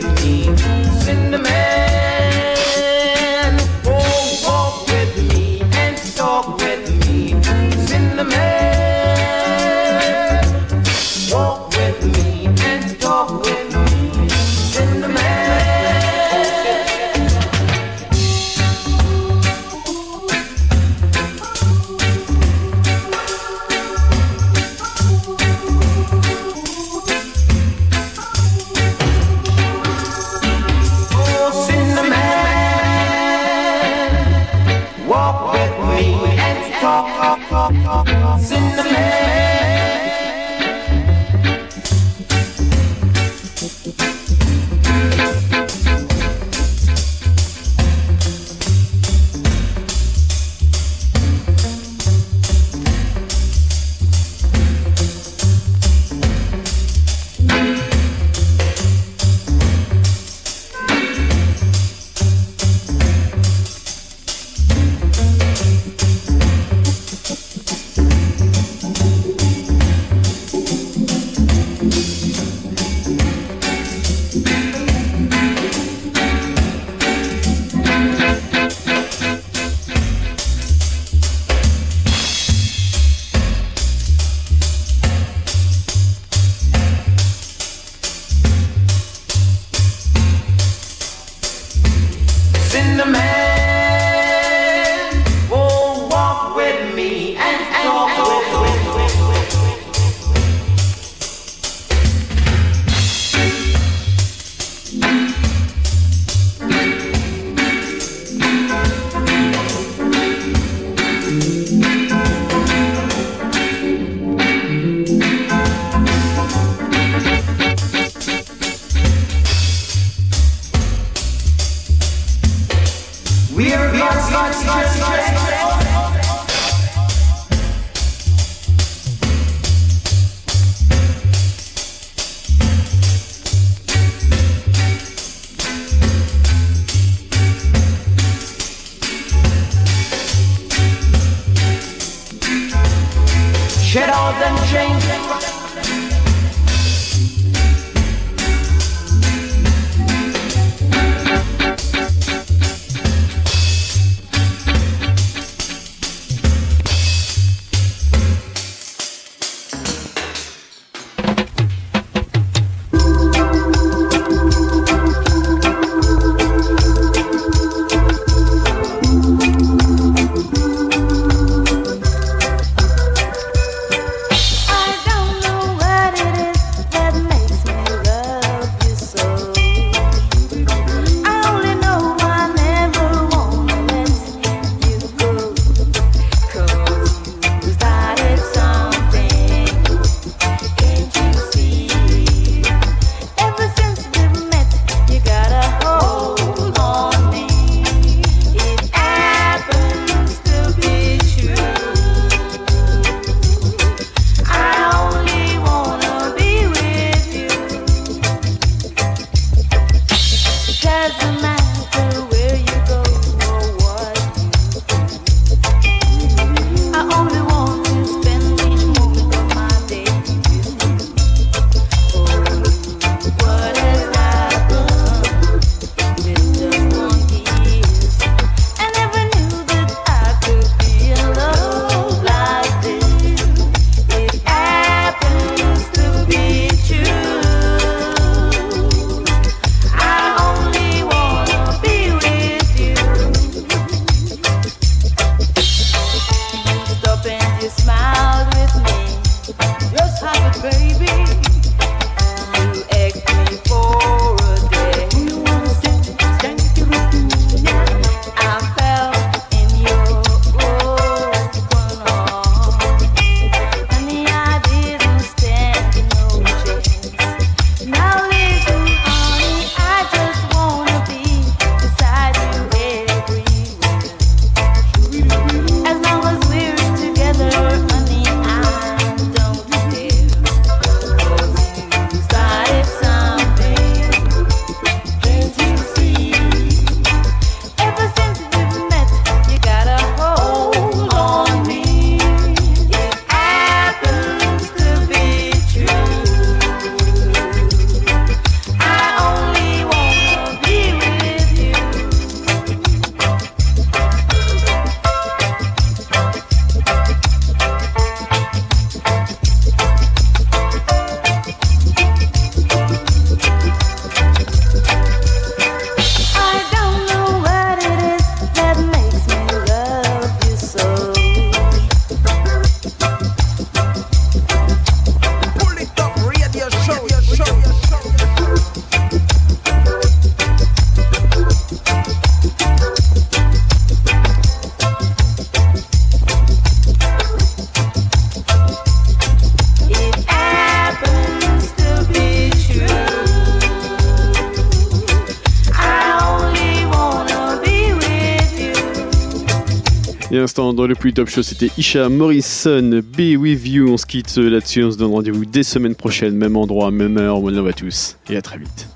Le plus top show, c'était Isha Morrison, Be With You. On se quitte là-dessus, on se donne rendez-vous dès semaine prochaine, même endroit, même heure. One love à tous et à très vite.